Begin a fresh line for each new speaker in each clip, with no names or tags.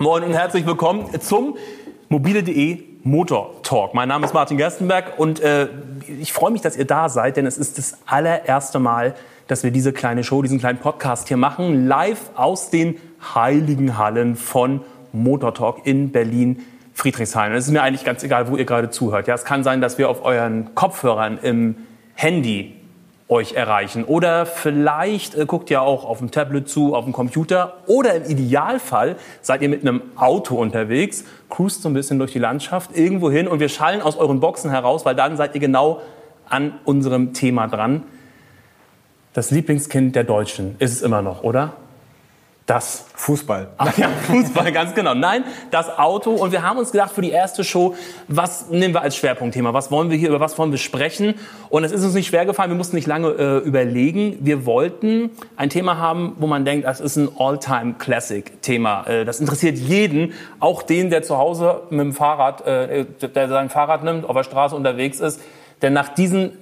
Moin und herzlich willkommen zum mobile.de Motor Talk. Mein Name ist Martin Gerstenberg und äh, ich freue mich, dass ihr da seid, denn es ist das allererste Mal, dass wir diese kleine Show, diesen kleinen Podcast hier machen, live aus den heiligen Hallen von Motor Talk in Berlin. Friedrichshain. Es ist mir eigentlich ganz egal, wo ihr gerade zuhört. Ja, es kann sein, dass wir auf euren Kopfhörern im Handy euch erreichen. Oder vielleicht äh, guckt ihr auch auf dem Tablet zu, auf dem Computer. Oder im Idealfall seid ihr mit einem Auto unterwegs, cruist so ein bisschen durch die Landschaft, irgendwo hin und wir schallen aus euren Boxen heraus, weil dann seid ihr genau an unserem Thema dran. Das Lieblingskind der Deutschen ist es immer noch, oder? Das
Fußball.
Ach ja, Fußball, ganz genau. Nein, das Auto. Und wir haben uns gedacht für die erste Show, was nehmen wir als Schwerpunktthema? Was wollen wir hier, über was wollen wir sprechen? Und es ist uns nicht schwer gefallen, wir mussten nicht lange äh, überlegen. Wir wollten ein Thema haben, wo man denkt, das ist ein All-Time-Classic-Thema. Äh, das interessiert jeden, auch den, der zu Hause mit dem Fahrrad, äh, der sein Fahrrad nimmt, auf der Straße unterwegs ist. Denn nach diesen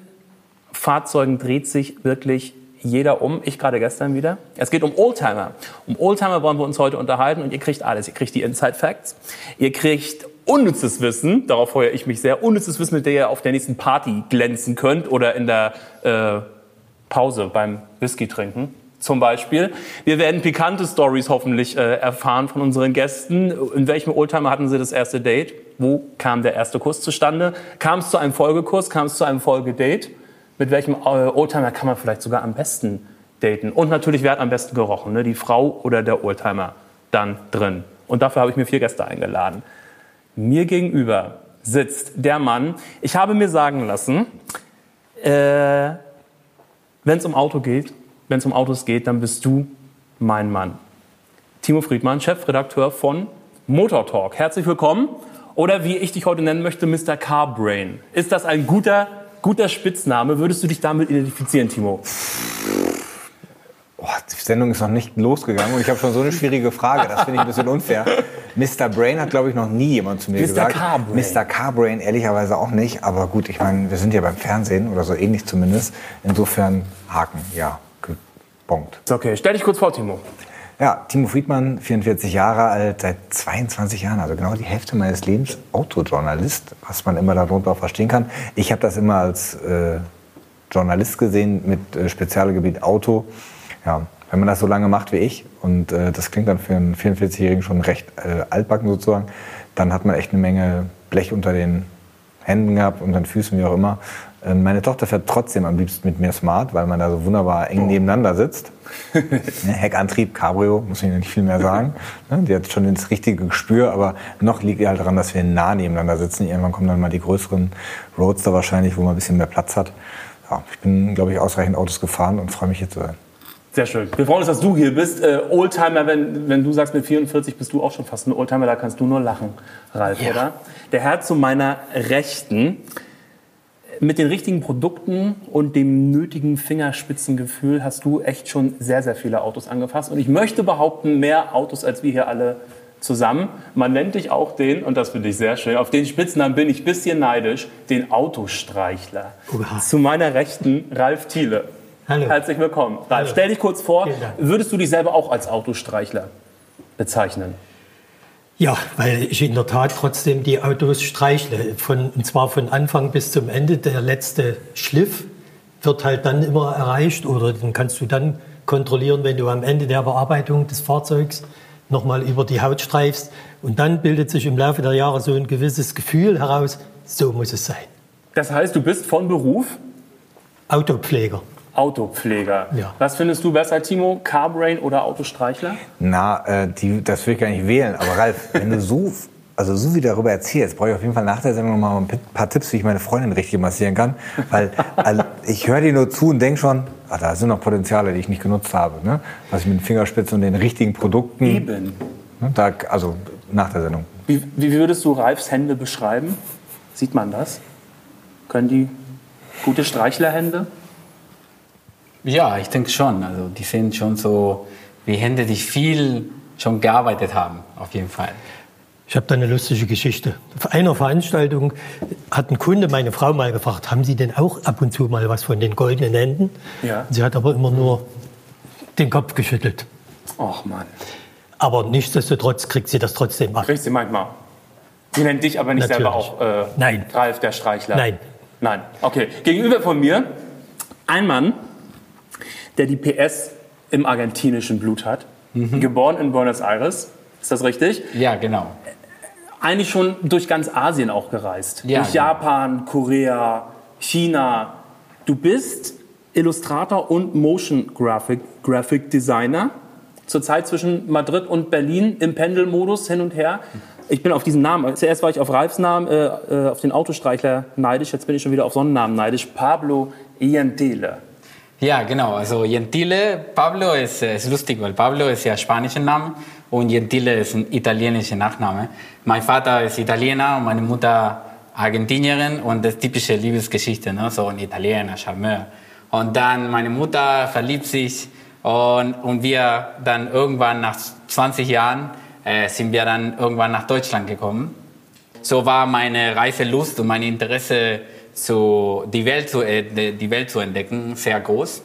Fahrzeugen dreht sich wirklich jeder um, ich gerade gestern wieder. Es geht um Oldtimer. Um Oldtimer wollen wir uns heute unterhalten und ihr kriegt alles. Ihr kriegt die Inside Facts, ihr kriegt unnützes Wissen, darauf freue ich mich sehr, unnützes Wissen, mit dem ihr auf der nächsten Party glänzen könnt oder in der äh, Pause beim Whisky trinken zum Beispiel. Wir werden pikante Stories hoffentlich äh, erfahren von unseren Gästen. In welchem Oldtimer hatten sie das erste Date? Wo kam der erste Kuss zustande? Kam es zu einem Folgekuss? Kam es zu einem Folgedate? Mit welchem äh, Oldtimer kann man vielleicht sogar am besten daten. Und natürlich, wer hat am besten gerochen? Ne? Die Frau oder der Oldtimer dann drin. Und dafür habe ich mir vier Gäste eingeladen. Mir gegenüber sitzt der Mann. Ich habe mir sagen lassen, äh, wenn es um Auto geht, wenn es um Autos geht, dann bist du mein Mann. Timo Friedmann, Chefredakteur von Motor Talk. Herzlich willkommen. Oder wie ich dich heute nennen möchte, Mr. Carbrain. Ist das ein guter guter Spitzname. Würdest du dich damit identifizieren, Timo?
Oh, die Sendung ist noch nicht losgegangen und ich habe schon so eine schwierige Frage. Das finde ich ein bisschen unfair. Mr. Brain hat, glaube ich, noch nie jemand zu mir
Mr.
gesagt.
Carbrain.
Mr. Carbrain ehrlicherweise auch nicht. Aber gut, ich meine, wir sind ja beim Fernsehen oder so ähnlich zumindest. Insofern Haken, ja, Punkt.
Okay, stell dich kurz vor, Timo.
Ja, Timo Friedmann, 44 Jahre alt, seit 22 Jahren, also genau die Hälfte meines Lebens Autojournalist, was man immer darunter verstehen kann. Ich habe das immer als äh, Journalist gesehen mit äh, Spezialgebiet Auto. Ja, wenn man das so lange macht wie ich, und äh, das klingt dann für einen 44-Jährigen schon recht äh, altbacken sozusagen, dann hat man echt eine Menge Blech unter den Händen gehabt, unter den Füßen, wie auch immer. Ähm, meine Tochter fährt trotzdem am liebsten mit mir Smart, weil man da so wunderbar eng oh. nebeneinander sitzt. Ne, Heckantrieb, Cabrio, muss ich nicht viel mehr sagen. Ne, die hat schon das richtige Gespür, aber noch liegt halt daran, dass wir nah nebeneinander sitzen. Irgendwann kommen dann mal die größeren Roadster wahrscheinlich, wo man ein bisschen mehr Platz hat. Ja, ich bin, glaube ich, ausreichend Autos gefahren und freue mich hier zu sein.
Sehr schön. Wir freuen uns, dass du hier bist. Äh, Oldtimer, wenn, wenn du sagst, mit 44 bist du auch schon fast ein Oldtimer, da kannst du nur lachen, Ralf, ja. oder? Der Herr zu meiner Rechten mit den richtigen Produkten und dem nötigen Fingerspitzengefühl hast du echt schon sehr, sehr viele Autos angefasst. Und ich möchte behaupten, mehr Autos als wir hier alle zusammen. Man nennt dich auch den, und das finde ich sehr schön, auf den Spitznamen bin ich ein bisschen neidisch, den Autostreichler. Oha. Zu meiner Rechten Ralf Thiele. Hallo. Herzlich willkommen. Ralf, Hallo. stell dich kurz vor, würdest du dich selber auch als Autostreichler bezeichnen?
Ja, weil ich in der Tat trotzdem die Autos streichle. Von, und zwar von Anfang bis zum Ende. Der letzte Schliff wird halt dann immer erreicht oder den kannst du dann kontrollieren, wenn du am Ende der Bearbeitung des Fahrzeugs nochmal über die Haut streifst. Und dann bildet sich im Laufe der Jahre so ein gewisses Gefühl heraus, so muss es sein.
Das heißt, du bist von Beruf?
Autopfleger.
Autopfleger. Ja. Was findest du besser, Timo? Carbrain oder Autostreichler?
Na, äh, die, das will ich gar nicht wählen. Aber Ralf, wenn du so, also so wie darüber erzählst, brauche ich auf jeden Fall nach der Sendung noch mal ein paar Tipps, wie ich meine Freundin richtig massieren kann. Weil also, ich höre dir nur zu und denke schon, ah, da sind noch Potenziale, die ich nicht genutzt habe. Ne? Was ich mit den Fingerspitzen und den richtigen Produkten.
Eben.
Ne, da, also nach der Sendung.
Wie, wie würdest du Ralfs Hände beschreiben? Sieht man das? Können die gute Streichlerhände?
Ja, ich denke schon. Also die sind schon so wie Hände, die viel schon gearbeitet haben, auf jeden Fall.
Ich habe da eine lustige Geschichte. Auf einer Veranstaltung hat ein Kunde meine Frau mal gefragt, haben Sie denn auch ab und zu mal was von den goldenen Händen? Ja. Sie hat aber immer nur den Kopf geschüttelt.
Ach Mann.
Aber nichtsdestotrotz kriegt sie das trotzdem ab.
Kriegst du manchmal. Sie nennt dich aber nicht
Natürlich.
selber auch äh,
Nein.
Ralf der Streichler.
Nein.
Nein. Okay. Gegenüber von mir ein Mann, der die PS im argentinischen Blut hat.
Mhm.
Geboren in Buenos Aires. Ist das richtig?
Ja, genau.
Eigentlich schon durch ganz Asien auch gereist.
Ja,
durch
genau.
Japan, Korea, China. Du bist Illustrator und Motion Graphic, Graphic Designer. Zurzeit zwischen Madrid und Berlin im Pendelmodus hin und her. Ich bin auf diesen Namen. Zuerst war ich auf Ralfs Namen, äh, äh, auf den Autostreichler neidisch. Jetzt bin ich schon wieder auf so einen Namen neidisch. Pablo Ientele.
Ja, genau. Also Gentile, Pablo ist, äh, ist lustig, weil Pablo ist ja spanischer Name und Gentile ist ein italienischer Nachname. Mein Vater ist Italiener und meine Mutter Argentinierin und das typische Liebesgeschichte, ne? so ein Italiener, Charmeur. Und dann meine Mutter verliebt sich und, und wir dann irgendwann nach 20 Jahren äh, sind wir dann irgendwann nach Deutschland gekommen. So war meine Reiselust und mein Interesse, zu, die, Welt zu, äh, die Welt zu entdecken, sehr groß.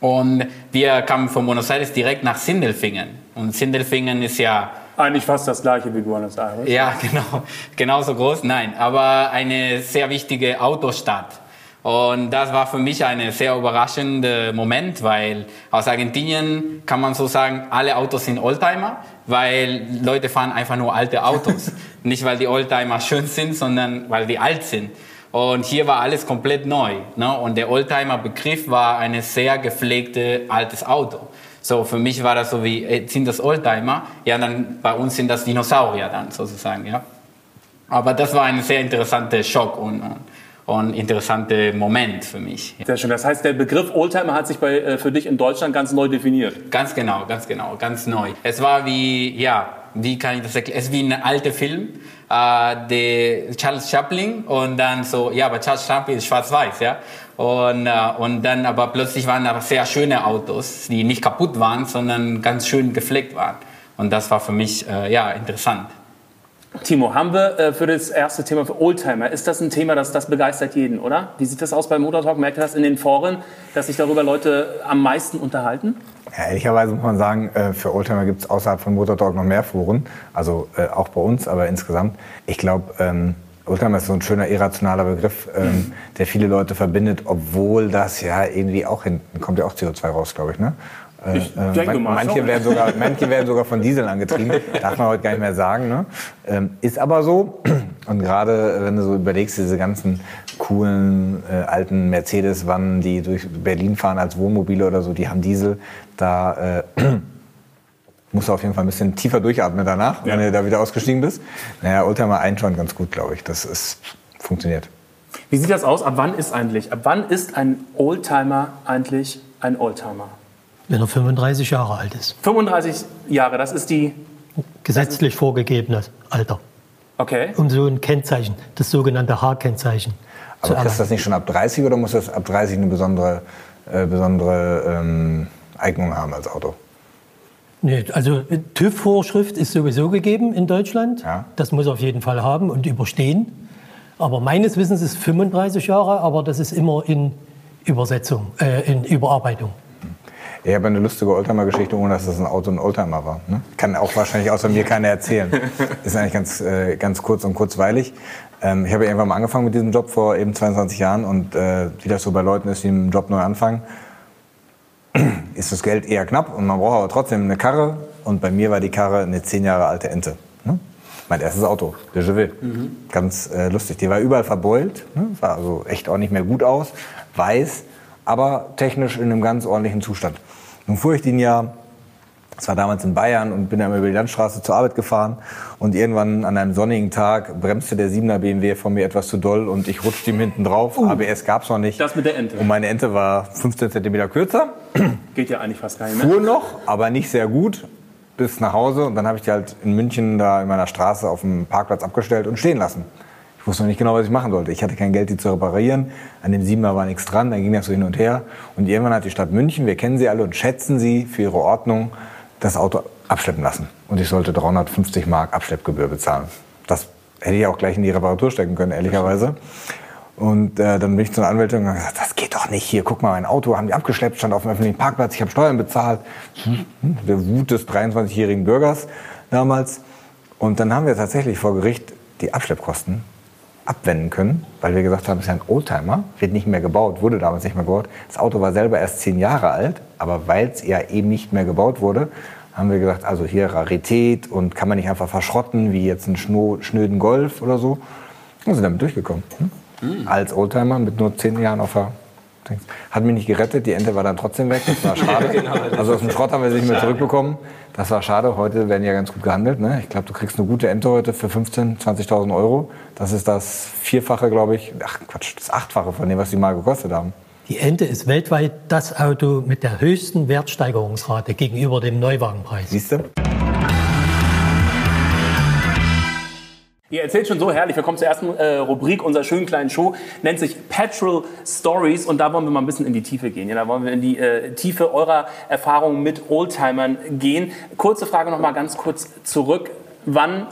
Und wir kamen von Buenos Aires direkt nach Sindelfingen. Und Sindelfingen ist ja,
Eigentlich fast das gleiche wie Buenos Aires.
ja, genau, genauso groß, nein, aber eine sehr wichtige Autostadt. Und das war für mich ein sehr überraschender Moment, weil aus Argentinien kann man so sagen, alle Autos sind Oldtimer, weil Leute fahren einfach nur alte Autos. Nicht, weil die Oldtimer schön sind, sondern weil die alt sind. Und hier war alles komplett neu. Ne? Und der Oldtimer-Begriff war ein sehr gepflegtes altes Auto. So, für mich war das so wie, äh, sind das Oldtimer? Ja, dann bei uns sind das Dinosaurier dann sozusagen, ja. Aber das war ein sehr interessanter Schock und, und, und interessanter Moment für mich.
Sehr schön. Das heißt, der Begriff Oldtimer hat sich bei, äh, für dich in Deutschland ganz neu definiert.
Ganz genau, ganz genau, ganz neu. Es war wie, ja, wie kann ich das erklären? Es ist wie ein alter Film, äh, der Charles Chaplin und dann so, ja, aber Charles Chaplin ist schwarz-weiß, ja. Und, äh, und dann aber plötzlich waren aber sehr schöne Autos, die nicht kaputt waren, sondern ganz schön gepflegt waren. Und das war für mich, äh, ja, interessant.
Timo, haben wir äh, für das erste Thema für Oldtimer, ist das ein Thema, das, das begeistert jeden, oder? Wie sieht das aus beim Motortalk? Merkt ihr das in den Foren, dass sich darüber Leute am meisten unterhalten?
Ja, ehrlicherweise muss man sagen, äh, für Oldtimer gibt es außerhalb von Motortalk noch mehr Foren. Also äh, auch bei uns, aber insgesamt. Ich glaube, ähm, Oldtimer ist so ein schöner irrationaler Begriff, ähm, der viele Leute verbindet, obwohl das ja irgendwie auch hinten kommt ja auch CO2 raus, glaube ich, ne? Äh,
Ich
äh,
denke
man-
mal
manche,
schon.
werden sogar, manche werden sogar von Diesel angetrieben, darf man heute gar nicht mehr sagen. Ne? Ähm, ist aber so. Und gerade wenn du so überlegst, diese ganzen coolen äh, alten Mercedes-Wannen, die durch Berlin fahren als Wohnmobile oder so, die haben Diesel, da äh, musst du auf jeden Fall ein bisschen tiefer durchatmen danach, wenn
Ja.
du da wieder ausgestiegen bist. Naja, Oldtimer ein schon ganz gut, glaube ich. Das ist, funktioniert.
Wie sieht das aus? Ab wann ist eigentlich, ab wann ist ein Oldtimer eigentlich ein Oldtimer?
Wenn er 35 Jahre alt ist.
35 Jahre, das ist die,
Gesetzlich vorgegebenes Alter.
Okay.
Um so ein Kennzeichen, das sogenannte H-Kennzeichen
Aber kriegst du das nicht schon ab 30 oder muss das ab 30 eine besondere, äh, besondere ähm, Eignung haben als Auto?
Nee, also TÜV-Vorschrift ist sowieso gegeben in Deutschland.
Ja.
Das muss er auf jeden Fall haben und überstehen. Aber meines Wissens ist 35 Jahre, aber das ist immer in Übersetzung, äh, in Überarbeitung.
Ich habe eine lustige Oldtimer-Geschichte, ohne dass das ein Auto ein Oldtimer war. Ne? Kann auch wahrscheinlich außer mir keiner erzählen. Ist eigentlich ganz, äh, ganz kurz und kurzweilig. Ähm, ich habe irgendwann mal angefangen mit diesem Job vor eben 22 Jahren und äh, wie das so bei Leuten ist, die einen Job neu anfangen, ist das Geld eher knapp und man braucht aber trotzdem eine Karre. Und bei mir war die Karre eine zehn Jahre alte Ente. Ne? Mein erstes Auto, Déjà vu. Ganz äh, lustig. Die war überall verbeult, ne? sah also echt auch nicht mehr gut aus, weiß, aber technisch in einem ganz ordentlichen Zustand. Nun fuhr ich den ja, das war damals in Bayern und bin dann über die Landstraße zur Arbeit gefahren und irgendwann an einem sonnigen Tag bremste der 7er BMW von mir etwas zu doll und ich rutschte ihm hinten drauf. ABS gab's noch nicht.
Das mit der Ente.
Und meine Ente war 15 Zentimeter kürzer
Geht ja eigentlich fast gar nicht mehr.
fuhr noch, aber nicht sehr gut bis nach Hause. Und dann habe ich die halt in München da in meiner Straße auf dem Parkplatz abgestellt und stehen lassen. Ich wusste noch nicht genau, was ich machen sollte. Ich hatte kein Geld, die zu reparieren. An dem Siebener war nichts dran. Dann ging das so hin und her. Und irgendwann hat die Stadt München, wir kennen sie alle und schätzen sie für ihre Ordnung, das Auto abschleppen lassen. Und ich sollte 350 Mark Abschleppgebühr bezahlen. Das hätte ich auch gleich in die Reparatur stecken können, ehrlicherweise. Und äh, dann bin ich zu einer Anwältin und gesagt, das geht doch nicht hier. Guck mal, mein Auto haben die abgeschleppt, stand auf dem öffentlichen Parkplatz, ich habe Steuern bezahlt. Hm, Der Wut des 23-jährigen Bürgers damals. Und dann haben wir tatsächlich vor Gericht die Abschleppkosten abwenden können, weil wir gesagt haben, es ist ja ein Oldtimer, wird nicht mehr gebaut, wurde damals nicht mehr gebaut. Das Auto war selber erst zehn Jahre alt, aber weil es ja eben nicht mehr gebaut wurde, haben wir gesagt, also hier Rarität und kann man nicht einfach verschrotten, wie jetzt einen schno- schnöden Golf oder so. Und sind damit durchgekommen. Hm? Als Oldtimer mit nur zehn Jahren auf der Dings. Hat mich nicht gerettet, die Ente war dann trotzdem weg, das war schade. also aus dem Schrott haben wir sie nicht mehr zurückbekommen. Das war schade, heute werden ja ganz gut gehandelt. Ne? Ich glaube, du kriegst eine gute Ente heute für 15.000, 20.000 Euro. Das ist das Vierfache, glaube ich, ach Quatsch, das Achtfache von dem, was die mal gekostet haben.
Die Ente ist weltweit das Auto mit der höchsten Wertsteigerungsrate gegenüber dem Neuwagenpreis.
Siehst du?
Ihr erzählt schon so herrlich. Wir kommen zur ersten äh, Rubrik unserer schönen kleinen Show. Nennt sich Petrol Stories. Und da wollen wir mal ein bisschen in die Tiefe gehen. Ja, da wollen wir in die äh, Tiefe eurer Erfahrungen mit Oldtimern gehen. Kurze Frage noch mal ganz kurz zurück. Wann,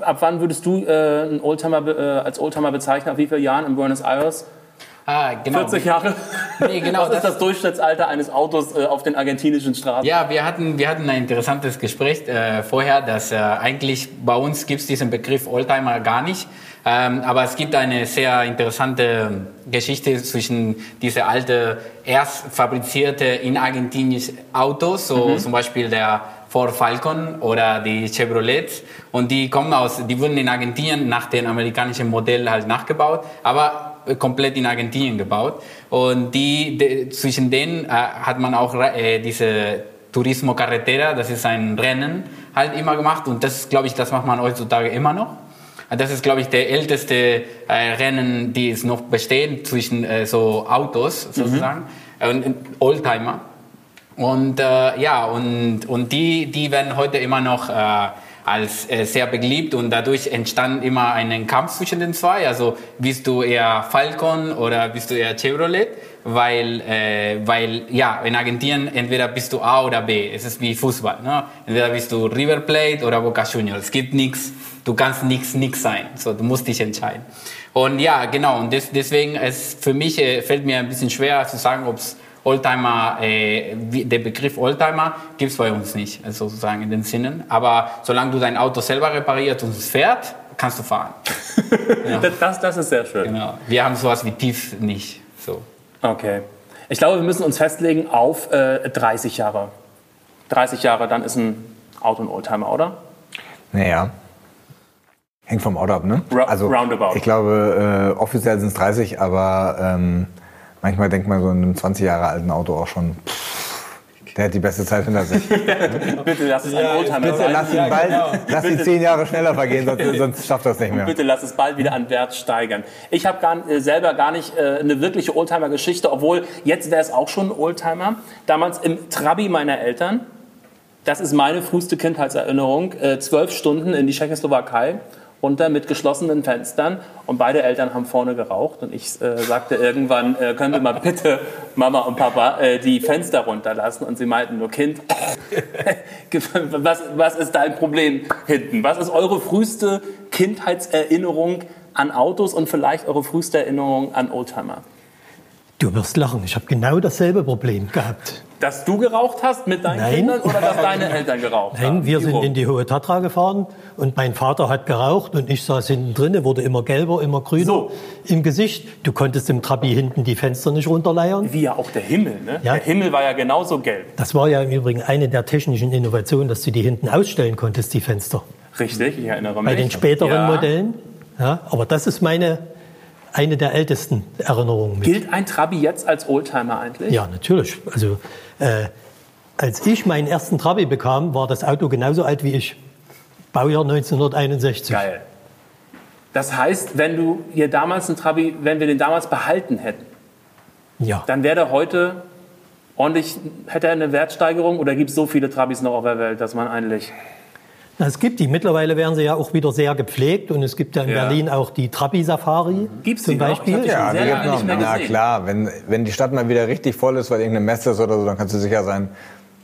ab wann würdest du äh, einen Oldtimer äh, als Oldtimer bezeichnen? Ab wie vielen Jahren in Buenos Aires?
Ah, genau.
40 Jahre?
Nee, genau,
Was ist
das-
das Durchschnittsalter eines Autos äh, auf den argentinischen Straßen?
Ja, wir hatten, wir hatten ein interessantes Gespräch äh, vorher, dass äh, eigentlich bei uns gibt es diesen Begriff Oldtimer gar nicht. Ähm, aber es gibt eine sehr interessante Geschichte zwischen diese alte, erst fabrizierte in Argentinien Autos, so zum Beispiel der Ford Falcon oder die Chevrolet. Und die kommen aus, die wurden in Argentinien nach dem amerikanischen Modell halt nachgebaut, aber komplett in Argentinien gebaut. Und die, de, zwischen denen äh, hat man auch äh, diese Turismo Carretera, das ist ein Rennen, halt immer gemacht. Und das, glaube ich, das macht man heutzutage immer noch. Das ist, glaube ich, der älteste äh, Rennen, die es noch bestehen zwischen äh, so Autos sozusagen und und Oldtimer. Und äh, ja, und, und die, die werden heute immer noch äh, als äh, sehr beliebt und dadurch entstand immer ein Kampf zwischen den zwei. Also bist du eher Falcon oder bist du eher Chevrolet? Weil, äh, weil ja, in Argentinien entweder bist du A oder B. Es ist wie Fußball. Ne? Entweder bist du River Plate oder Boca Juniors. Es gibt nichts, du kannst nichts, nichts sein. So, du musst dich entscheiden. Und ja, genau. Und des, deswegen es für mich äh, fällt mir ein bisschen schwer zu sagen, ob es Oldtimer, äh, wie- der Begriff Oldtimer gibt es bei uns nicht, also sozusagen in den Sinnen. Aber solange du dein Auto selber repariert und es fährt, kannst du fahren.
Das, das, das ist sehr schön.
Genau. Wir haben sowas wie TIF nicht. So.
Okay. Ich glaube, wir müssen uns festlegen auf äh, 30 Jahre. 30 Jahre, dann ist ein Auto ein Oldtimer, oder?
Naja. Hängt vom Auto ab, ne?
Ra- roundabout.
Ich glaube, äh, offiziell sind es 30, aber ähm, manchmal denkt man so in einem 20 Jahre alten Auto auch schon, pff, der hat die beste Zeit hinter sich.
Bitte lass es ein Oldtimer
Bitte
sein.
lass ihn bald, lass ihn zehn Jahre schneller vergehen, sonst, sonst schafft er es nicht mehr.
Bitte lass es bald wieder an Wert steigern. Ich habe gar, äh, selber gar nicht äh, eine wirkliche Oldtimer-Geschichte, obwohl jetzt wäre es auch schon ein Oldtimer. Damals im Trabi meiner Eltern. Das ist meine früheste Kindheitserinnerung. Äh, Zwölf Stunden in die Tschechoslowakei runter mit geschlossenen Fenstern und beide Eltern haben vorne geraucht und ich äh, sagte irgendwann, äh, können wir mal bitte Mama und Papa äh, die Fenster runterlassen und sie meinten nur Kind, was, was ist dein Problem hinten? Was ist eure früheste Kindheitserinnerung an Autos und vielleicht eure früheste Erinnerung an Oldtimer?
Du wirst lachen, ich habe genau dasselbe Problem gehabt.
Dass du geraucht hast mit deinen
Nein.
Kindern oder dass deine Eltern geraucht haben?
Nein, wir sind
rum?
in die Hohe Tatra gefahren und mein Vater hat geraucht und ich saß hinten drin, wurde immer gelber, immer grüner
So.
im Gesicht. Du konntest im Trabi hinten die Fenster nicht runterleiern.
Wie ja auch der Himmel, ne?
Ja.
Der Himmel war ja genauso gelb.
Das war ja im Übrigen eine der technischen Innovationen, dass du die hinten ausstellen konntest, die Fenster.
Richtig, ich erinnere mich.
Bei den späteren
Ja.
Modellen. Ja, aber das ist meine, eine der ältesten Erinnerungen. Mit.
Gilt ein Trabi jetzt als Oldtimer eigentlich?
Ja, natürlich. Also, äh, als ich meinen ersten Trabi bekam, war das Auto genauso alt wie ich. Baujahr 1961.
Geil. Das heißt, wenn du hier damals einen Trabi, wenn wir den damals behalten hätten,
Ja.
dann wäre der heute ordentlich, hätte er eine Wertsteigerung oder gibt es so viele Trabis noch auf der Welt, dass man eigentlich.
Na, Es gibt die. Mittlerweile werden sie ja auch wieder sehr gepflegt und es gibt ja in
Ja.
Berlin auch die Trabi-Safari
Gibt's die
zum
noch?
Beispiel.
Die schon
Ja,
sehr
die
lange
gibt's
nicht
noch.
mehr
Na klar, wenn, wenn die Stadt mal wieder richtig voll ist, weil irgendeine Messe ist oder so, dann kannst du sicher sein,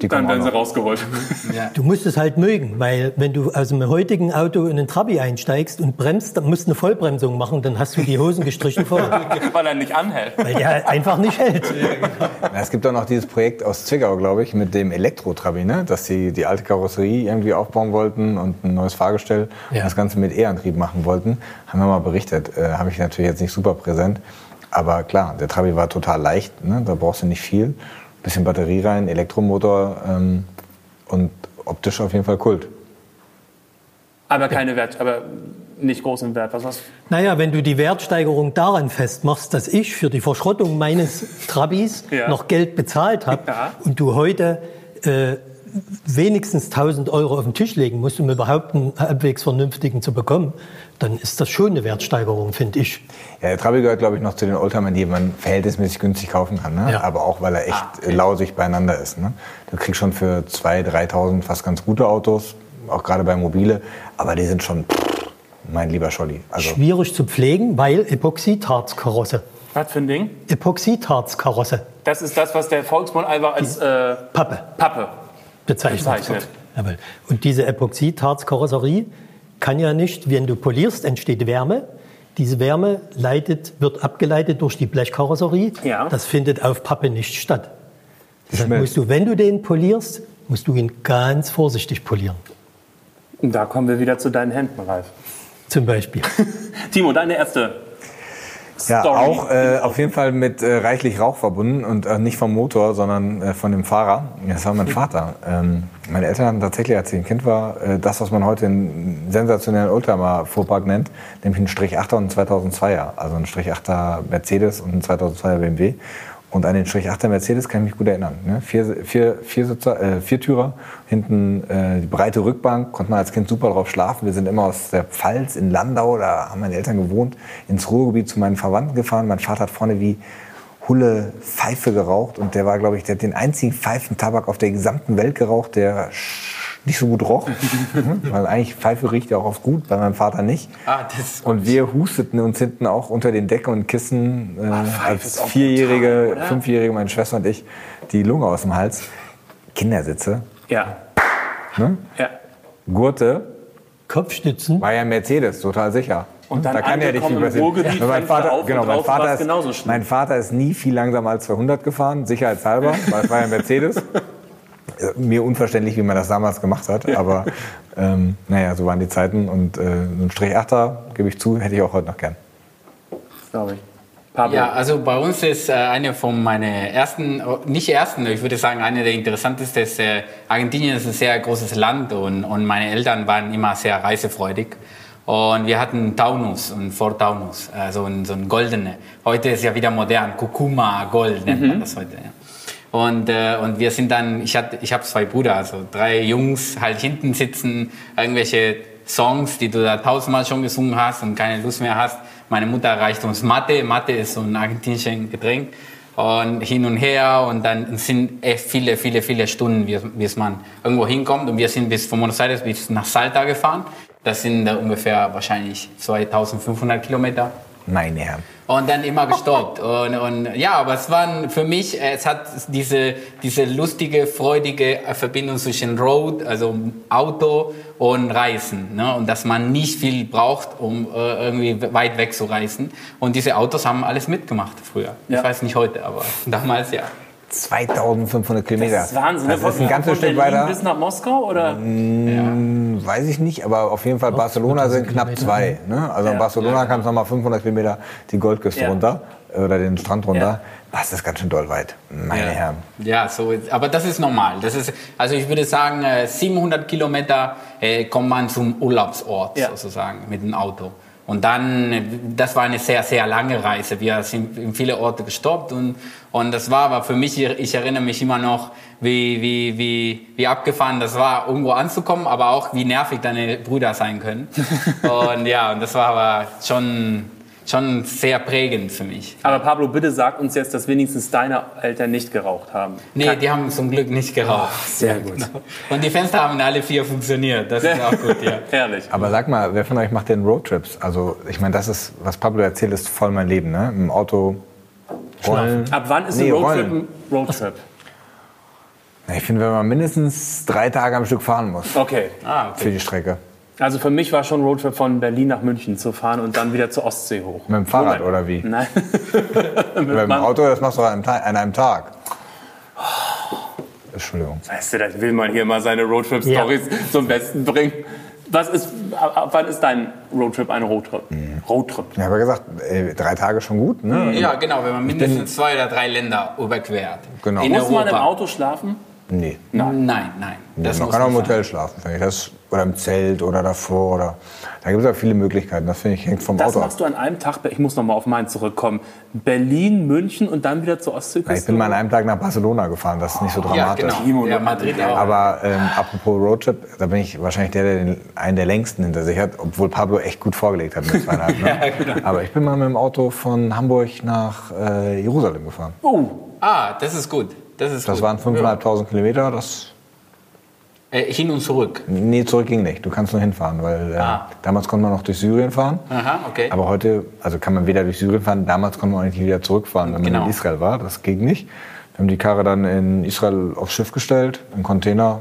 Die
Dann werden sie
noch.
rausgeholt.
Du musst es halt mögen, weil wenn du aus einem heutigen Auto in einen Trabi einsteigst und bremst, dann musst du eine Vollbremsung machen, dann hast du die Hosen gestrichen voll,
Weil er nicht anhält.
weil der einfach nicht hält.
Ja, Es gibt auch noch dieses Projekt aus Zwickau, glaube ich, mit dem Elektro-Trabi, ne? dass sie die alte Karosserie irgendwie aufbauen wollten und ein neues Fahrgestell und
Ja.
das Ganze mit E-Antrieb machen wollten. Haben wir mal berichtet. Äh, Habe ich natürlich jetzt nicht super präsent. Aber klar, der Trabi war total leicht. Ne? Da brauchst du nicht viel. Bisschen Batterie rein, Elektromotor ähm, und optisch auf jeden Fall Kult.
Aber keine Wert, aber nicht groß im Wert. Was was?
Naja, wenn du die Wertsteigerung daran festmachst, dass ich für die Verschrottung meines Trabis
Ja.
noch Geld bezahlt habe
Ja.
und du heute äh, wenigstens 1000 Euro auf den Tisch legen musst, um überhaupt einen halbwegs vernünftigen zu bekommen, dann ist das schon eine Wertsteigerung, finde ich.
Ja, der Trabi gehört, glaube ich, noch zu den Oldtimern, die man verhältnismäßig günstig kaufen kann. Ne?
Ja.
Aber auch, weil er echt äh, lausig beieinander ist. Ne? Du kriegst schon für 2.000, 3.000 fast ganz gute Autos, auch gerade bei Mobile. Aber die sind schon, pff, mein lieber Scholli. Also,
Schwierig zu pflegen, weil Epoxidharzkarosse.
Was für ein Ding?
Epoxidharzkarosse,
Das ist das, was der Volksmund einfach als äh,
Pappe
Pappe.
bezeichnet.
Bezeichnet.
Und diese Epoxidharzkarosserie kann ja nicht, wenn du polierst, entsteht Wärme. Diese Wärme leitet, wird abgeleitet durch die Blechkarosserie.
Ja.
Das findet auf Pappe nicht statt. Deshalb musst du, wenn du den polierst, musst du ihn ganz vorsichtig polieren.
Und da kommen wir wieder zu deinen Händen, Ralf.
Zum Beispiel.
Timo, deine erste
ja,
Story.
auch äh, auf jeden Fall mit äh, reichlich Rauch verbunden und äh, nicht vom Motor, sondern äh, von dem Fahrer. Das war mein Vater. Ähm, meine Eltern hatten tatsächlich, als ich ein Kind war, äh, das, was man heute einen sensationellen Oldtimer-Fuhrpark nennt, nämlich einen Strich 8er und einen 2002er. Also einen Strich 8er Mercedes und einen 2002er BMW. Und an den Strich 8er Mercedes kann ich mich gut erinnern. Ne? Vier, vier, vier, Sitzer, äh, Viertürer, hinten äh, die breite Rückbank, konnte man als Kind super drauf schlafen. Wir sind immer aus der Pfalz in Landau, da haben meine Eltern gewohnt, ins Ruhrgebiet zu meinen Verwandten gefahren. Mein Vater hat vorne wie Hulle Pfeife geraucht und der war, glaube ich, der hat den einzigen Pfeifentabak auf der gesamten Welt geraucht, der nicht so gut roch. Weil eigentlich Pfeife riecht ja auch oft gut, bei meinem Vater nicht.
Ah, das ist
Und wir husteten uns hinten auch unter den Decken und Kissen äh,
Pfeife
als Vierjährige,
brutal?
Fünfjährige, meine Schwester und ich, die Lunge aus dem Hals. Kindersitze,
Ja.
ne?
ja.
Gurte,
Kopfstützen.
war ja Mercedes, total sicher.
Und dann
da kann ja nicht viel
angekommen im
passieren.
Ruhrgebiet,
Weil mein Vater,
auf
genau, mein Vater, ist, mein Vater ist nie viel langsamer als 200 gefahren, sicherheitshalber, weil es war ja ein Mercedes. Äh, Mir unverständlich, wie man das damals gemacht hat, aber ähm, naja, so waren die Zeiten und äh, so ein Strich 8er, gebe ich zu, hätte ich auch heute noch gern.
Glaube ich. Pablo.
Ja, also bei uns ist äh, eine von meinen ersten, oh, nicht ersten, ich würde sagen, eine der interessantesten ist, äh, Argentinien ist ein sehr großes Land und, und meine Eltern waren immer sehr reisefreudig. Und wir hatten Taunus und Ford Taunus, also ein, so ein goldene. Heute ist ja wieder modern, Kurkuma Gold nennt man das heute. Ja. Und, äh, und wir sind dann, ich, hatte, ich habe zwei Brüder, also drei Jungs halt hinten sitzen, irgendwelche Songs, die du da tausendmal schon gesungen hast und keine Lust mehr hast. Meine Mutter reicht uns Mate, Mate ist so ein argentinisches Getränk und hin und her und dann sind echt viele, viele, viele Stunden, bis, man irgendwo hinkommt und wir sind bis von Buenos Aires bis nach Salta gefahren. Das sind äh, ungefähr wahrscheinlich 2500 Kilometer.
Meine Herren.
Und dann immer gestoppt. Und, und ja, aber es waren für mich, es hat diese, diese lustige, freudige Verbindung zwischen Road, also Auto und Reisen. Ne? Und dass man nicht viel braucht, um äh, irgendwie weit weg zu reisen. Und diese Autos haben alles mitgemacht früher.
Ja.
Ich weiß nicht heute, aber damals ja.
2500 Kilometer.
Das ist Wahnsinn.
Das
ne?
ist ein ganzes Stück
Berlin
weiter.
bis nach Moskau oder?
Hm, Weiß ich nicht, aber auf jeden Fall Barcelona sind knapp
Kilometer.
zwei. Ne? Also in Barcelona kannst du nochmal 500 Kilometer die Goldküste
Ja.
runter oder den Strand runter.
Ja.
Das ist ganz schön doll weit. Meine
Ja.
Herren.
Ja, so, ist- aber das ist normal. Das ist, also ich würde sagen, äh, 700 Kilometer äh, kommt man zum Urlaubsort
Ja.
sozusagen mit dem Auto. Und dann, das war eine sehr, sehr lange Reise. Wir sind in viele Orte gestoppt und, und das war aber für mich, ich erinnere mich immer noch, wie, wie, wie, wie abgefahren das war, irgendwo anzukommen, aber auch wie nervig deine Brüder sein können. und ja, und das war aber schon, schon sehr prägend für mich.
Aber Pablo, bitte sag uns jetzt, dass wenigstens deine Eltern nicht geraucht haben.
Nee, die haben zum Glück nicht geraucht.
Sehr gut.
Und die Fenster haben alle vier funktioniert. Das ist auch gut, ja.
Herrlich.
Aber sag mal, wer von euch macht denn Roadtrips? Also ich meine, das ist, was Pablo erzählt, ist voll mein Leben. Ne? Im Auto rollen.
Ab wann ist
Nee,
ein Roadtrip
rollen.
ein Roadtrip?
Ich finde, wenn man mindestens drei Tage am Stück fahren muss
Okay.
Ah, okay.
für die Strecke.
Also für mich war schon Roadtrip von Berlin nach München zu fahren und dann wieder zur Ostsee hoch.
Mit dem Fahrrad
Moment.
oder wie?
Nein.
Mit dem
Mann.
Auto, das machst du an einem, an einem Tag. Entschuldigung.
Weißt du, das will man hier mal seine Roadtrip-Stories zum Besten bringen. Was ist, ab, wann ist dein Roadtrip ein Roadtrip? Roadtrip.
Ich habe ja gesagt, ey, drei Tage schon gut. Ne?
Ja, genau, wenn man mindestens zwei oder drei Länder überquert.
Genau.
In
Muss man im
Europa.
Auto schlafen?
Nee.
Nein, nein. Das
man kann auch im Hotel schlafen, finde ich. Das, oder im Zelt oder davor. Oder, da gibt es ja viele Möglichkeiten. Das finde ich hängt vom
Das
Auto ab.
machst du an einem Tag, ich muss noch mal auf meinen zurückkommen. Berlin, München und dann wieder zur Ostseeküste?
Ja, ich bin mal an einem Tag nach Barcelona gefahren. Das ist nicht so
sein. Ja,
dramatisch.
genau. Ja, Madrid auch.
Aber ähm, apropos Roadtrip, da bin ich wahrscheinlich der, der den, einen der längsten hinter sich hat, obwohl Pablo echt gut vorgelegt hat mit zweieinhalb. Ne? Aber ich bin mal mit dem Auto von Hamburg nach äh, Jerusalem gefahren.
Oh,
Ah, das ist gut. Das ist
Das
gut.
waren 5.500 Kilometer. Das,
Äh, hin und zurück.
nee, zurück ging nicht. Du kannst nur hinfahren, weil äh,
Ah.
damals konnte man noch durch Syrien fahren.
Aha, okay.
Aber heute, also kann man weder durch Syrien fahren, damals konnte man auch nicht wieder zurückfahren, wenn man
Genau.
in Israel war. Das ging nicht. Wir haben die Karre dann in Israel aufs Schiff gestellt, einen Container,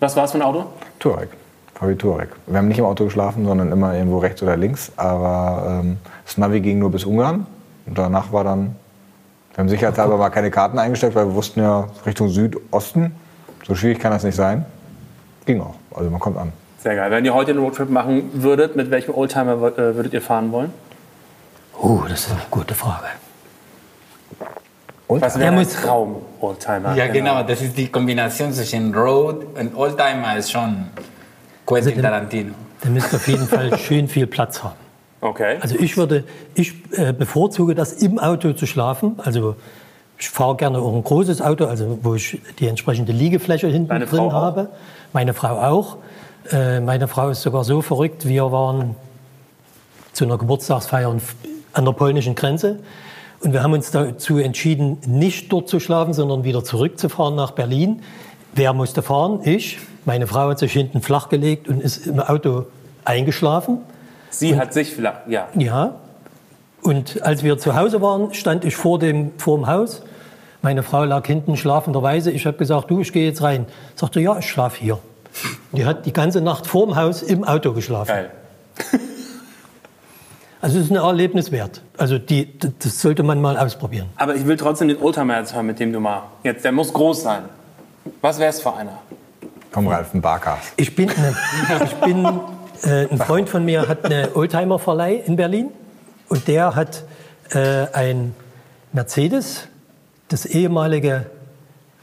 was war es für ein Auto?
Touareg. VW Touareg. Wir haben nicht im Auto geschlafen, sondern immer irgendwo rechts oder links. Aber ähm, das Navi ging nur bis Ungarn. Und danach war dann, wir haben sicherheitshalber mal keine Karten eingesteckt, weil wir wussten ja Richtung Südosten. So schwierig kann das nicht sein. Ging auch. Also man kommt an.
Sehr geil. Wenn ihr heute einen Roadtrip machen würdet, mit welchem Oldtimer äh, würdet ihr fahren wollen?
Oh, das ist eine gute Frage.
Und?
Was
Der
wäre
muss-
Traum-Oldtimer?
Ja, genau. Das ist die Kombination zwischen Road und Oldtimer ist schon Quentin
Also
Tarantino.
Der müsste auf jeden Fall schön viel Platz haben.
Okay.
Also ich würde, ich äh, bevorzuge das im Auto zu schlafen. Also ich fahre gerne auch ein großes Auto, also wo ich die entsprechende Liegefläche hinten
Deine
drin
Frau auch?
habe. Meine Frau auch. Äh, meine Frau ist sogar so verrückt. Wir waren zu einer Geburtstagsfeier an der polnischen Grenze. Und wir haben uns dazu entschieden, nicht dort zu schlafen, sondern wieder zurückzufahren nach Berlin. Wer musste fahren? Ich. Meine Frau hat sich hinten flach gelegt und ist im Auto eingeschlafen.
Sie hat sich vielleicht, ja.
Ja. Und als wir zu Hause waren, stand ich vor dem, vor dem Haus. Meine Frau lag hinten schlafenderweise. Ich habe gesagt, du, ich gehe jetzt rein. Sagte, ja, ich schlafe hier. Die hat die ganze Nacht vor dem Haus im Auto geschlafen.
Geil.
Also es ist ein Erlebnis wert. Also die, das sollte man mal ausprobieren.
Aber ich will trotzdem den Oldtimer jetzt hören, mit dem du mal. Jetzt, der muss groß sein. Was wäre es für einer?
Komm, Ralf, ein Barkas.
Ich bin, eine, ich bin äh, ein Freund von mir hat eine Oldtimer-Verleih in Berlin und der hat äh, ein Mercedes, das ehemalige,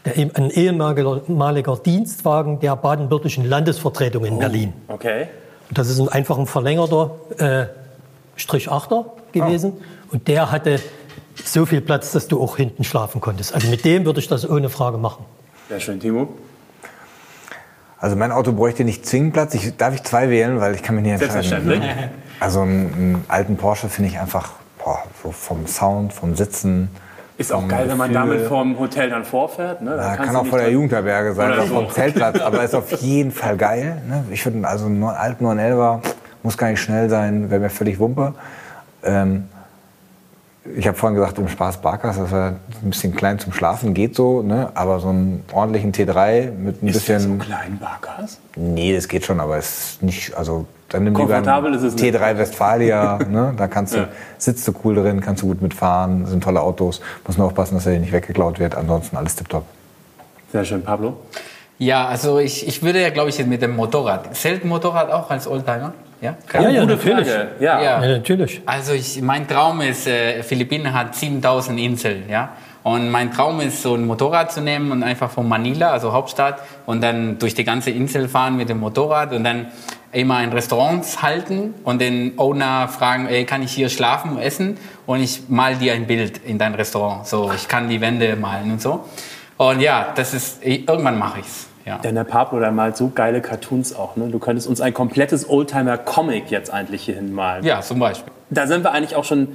der, ehm- ein ehemaliger ehemaliger Dienstwagen der baden-württembergischen Landesvertretung in Berlin.
Okay.
Und das ist ein einfach ein verlängerter äh, Strich 8er gewesen und der hatte so viel Platz, dass du auch hinten schlafen konntest. Also mit dem würde ich das ohne Frage machen.
Sehr schön, Timo.
Also mein Auto bräuchte nicht zwingend Platz. Ich, darf ich zwei wählen, weil ich kann mich nicht entscheiden.
Selbstverständlich.
Also einen, einen alten Porsche finde ich einfach boah, so vom Sound, vom Sitzen.
Ist auch geil, wenn man damit vom Hotel dann vorfährt. Ne? Da
Ja, kann auch vor der Jugendherberge sein,
Oder
vom. Zeltplatz, aber ist auf jeden Fall geil. Ne? Ich würde also einen alten 911er, muss gar nicht schnell sein, wäre mir völlig Wumpe. Ähm, ich habe vorhin gesagt, im Spaß Barkas, das war ein bisschen klein zum Schlafen, geht so, ne? aber so einen ordentlichen T3 mit ein
Ist der so
bisschen.
klein, Barkas?
Nee, das geht schon, aber es ist nicht, also dann nimm lieber
Komfortabel
einen
ist es nicht.
T3 Westfalia, ne? da kannst du,
Ja.
sitzt du cool drin, kannst du gut mitfahren, sind tolle Autos, muss nur aufpassen, dass er nicht weggeklaut wird, ansonsten alles tipptopp.
Sehr schön, Pablo.
Ja, also ich, ich würde ja, glaube ich, mit dem Motorrad. Zählt Motorrad auch als Oldtimer? Ja?
Ja, ja,
Gute
natürlich.
Frage. Ja.
Ja.
Natürlich.
Also ich, mein Traum ist, äh, Philippinen hat 7000 Inseln, ja. Und mein Traum ist, so ein Motorrad zu nehmen und einfach von Manila, also Hauptstadt, und dann durch die ganze Insel fahren mit dem Motorrad und dann immer in Restaurants halten und den Owner fragen, ey, kann ich hier schlafen, essen? Und ich mal dir ein Bild in dein Restaurant. So, ich kann die Wände malen und so. Und ja, das ist, irgendwann mache ich's. Ja.
Denn der Pablo, der malt so geile Cartoons auch. Ne? Du könntest uns ein komplettes Oldtimer-Comic jetzt eigentlich hier hinmalen.
ja, zum Beispiel.
Da sind wir eigentlich auch schon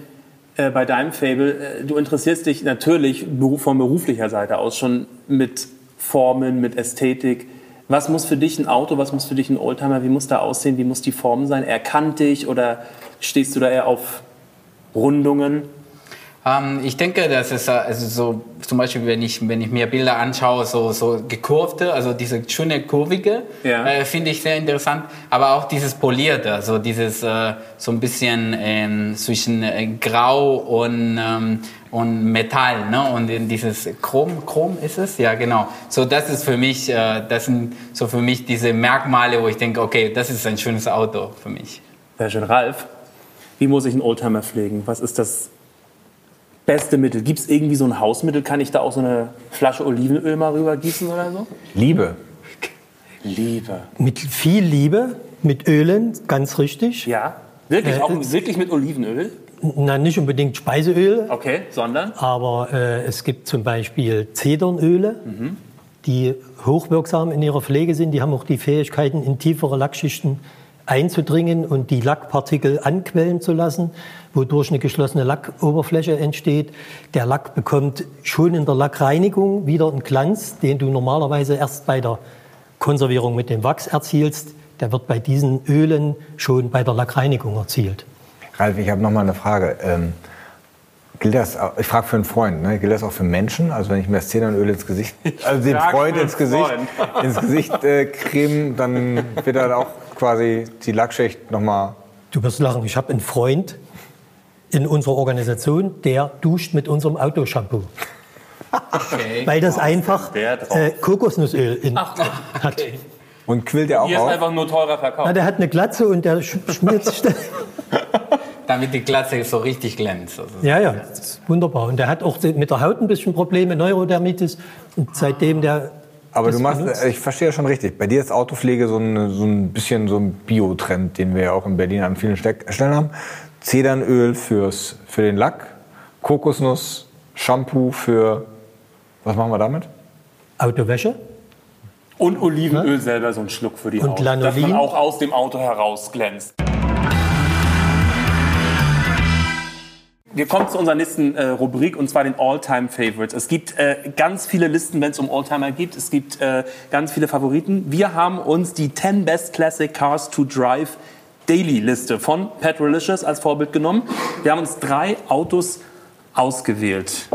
äh, bei deinem Fable. Äh, du interessierst dich natürlich von beruflicher Seite aus schon mit Formen, mit Ästhetik. Was muss für dich ein Auto, was muss für dich ein Oldtimer, wie muss der aussehen, wie muss die Form sein? Er kantig oder stehst du da eher auf Rundungen?
Ähm, ich denke, das ist äh, also so, zum Beispiel, wenn ich, wenn ich mir Bilder anschaue, so, so gekurvte, also diese schöne kurvige,
Ja.
äh, finde ich sehr interessant. Aber auch dieses polierte, also dieses äh, so ein bisschen ähm, zwischen äh, Grau und, ähm, und Metall, ne? Und in dieses Chrom, Chrom ist es? Ja, genau. So, das ist für mich, äh, das sind so für mich diese Merkmale, wo ich denke, okay, das ist ein schönes Auto für mich.
Sehr schön. Ralf, wie muss ich einen Oldtimer pflegen? Was ist das beste Mittel? Gibt es irgendwie so ein Hausmittel? Kann ich da auch so eine Flasche Olivenöl mal rübergießen oder so?
Liebe.
Liebe.
Mit viel Liebe, mit Ölen, ganz richtig.
Ja? Wirklich,
Äh,
auch wirklich mit Olivenöl?
Na, nicht unbedingt Speiseöl,
Okay, sondern?
aber äh, es gibt zum Beispiel Zedernöle, die hochwirksam in ihrer Pflege sind. Die haben auch die Fähigkeiten, in tiefere Lackschichten einzudringen und die Lackpartikel anquellen zu lassen, wodurch eine geschlossene Lackoberfläche entsteht. Der Lack bekommt schon in der Lackreinigung wieder einen Glanz, den du normalerweise erst bei der Konservierung mit dem Wachs erzielst. Der wird bei diesen Ölen schon bei der Lackreinigung erzielt.
Ralf, ich habe noch mal eine Frage. Ähm, gilt das, ich frage für einen Freund, ne? gilt das auch für Menschen? Also wenn ich mir das Zedernöl ins Gesicht, also dem
Frag
Freund ins Gesicht,
Freund.
ins Gesicht äh, creme, dann wird dann auch quasi die Lackschicht noch mal
Du wirst lachen, ich habe einen Freund in unserer Organisation, der duscht mit unserem Autoshampoo.
Okay.
Weil das einfach äh, Kokosnussöl in, hat.
und quillt der auch
Hier ist
auf?
einfach nur teurer
Na,
Verkauf.
der hat eine Glatze und der sch- schmiert sich da.
Damit die Glatze so richtig glänzt. Also
Ja, ja, das ist wunderbar. Und der hat auch mit der Haut ein bisschen Probleme, Neurodermitis. Und seitdem der.
Aber
das
du machst,
benutzt-
ich verstehe ja schon richtig. Bei dir ist Autopflege so ein, so ein bisschen so ein Bio-Trend, den wir ja auch in Berlin an vielen Stellen haben. Zedernöl fürs, für den Lack, Kokosnuss, Shampoo für, was machen wir damit?
Autowäsche.
Und Olivenöl selber so ein Schluck für die
Und
Haut. Dass man
Lanolin.
auch aus dem Auto heraus glänzt. Wir kommen zu unserer nächsten äh, Rubrik und zwar den All-Time Favorites. Es gibt äh, ganz viele Listen, wenn es um Oldtimer geht. Es gibt äh, ganz viele Favoriten. Wir haben uns die 10 Best Classic Cars to Drive Daily Liste von Petrolicious als Vorbild genommen. Wir haben uns drei Autos ausgewählt.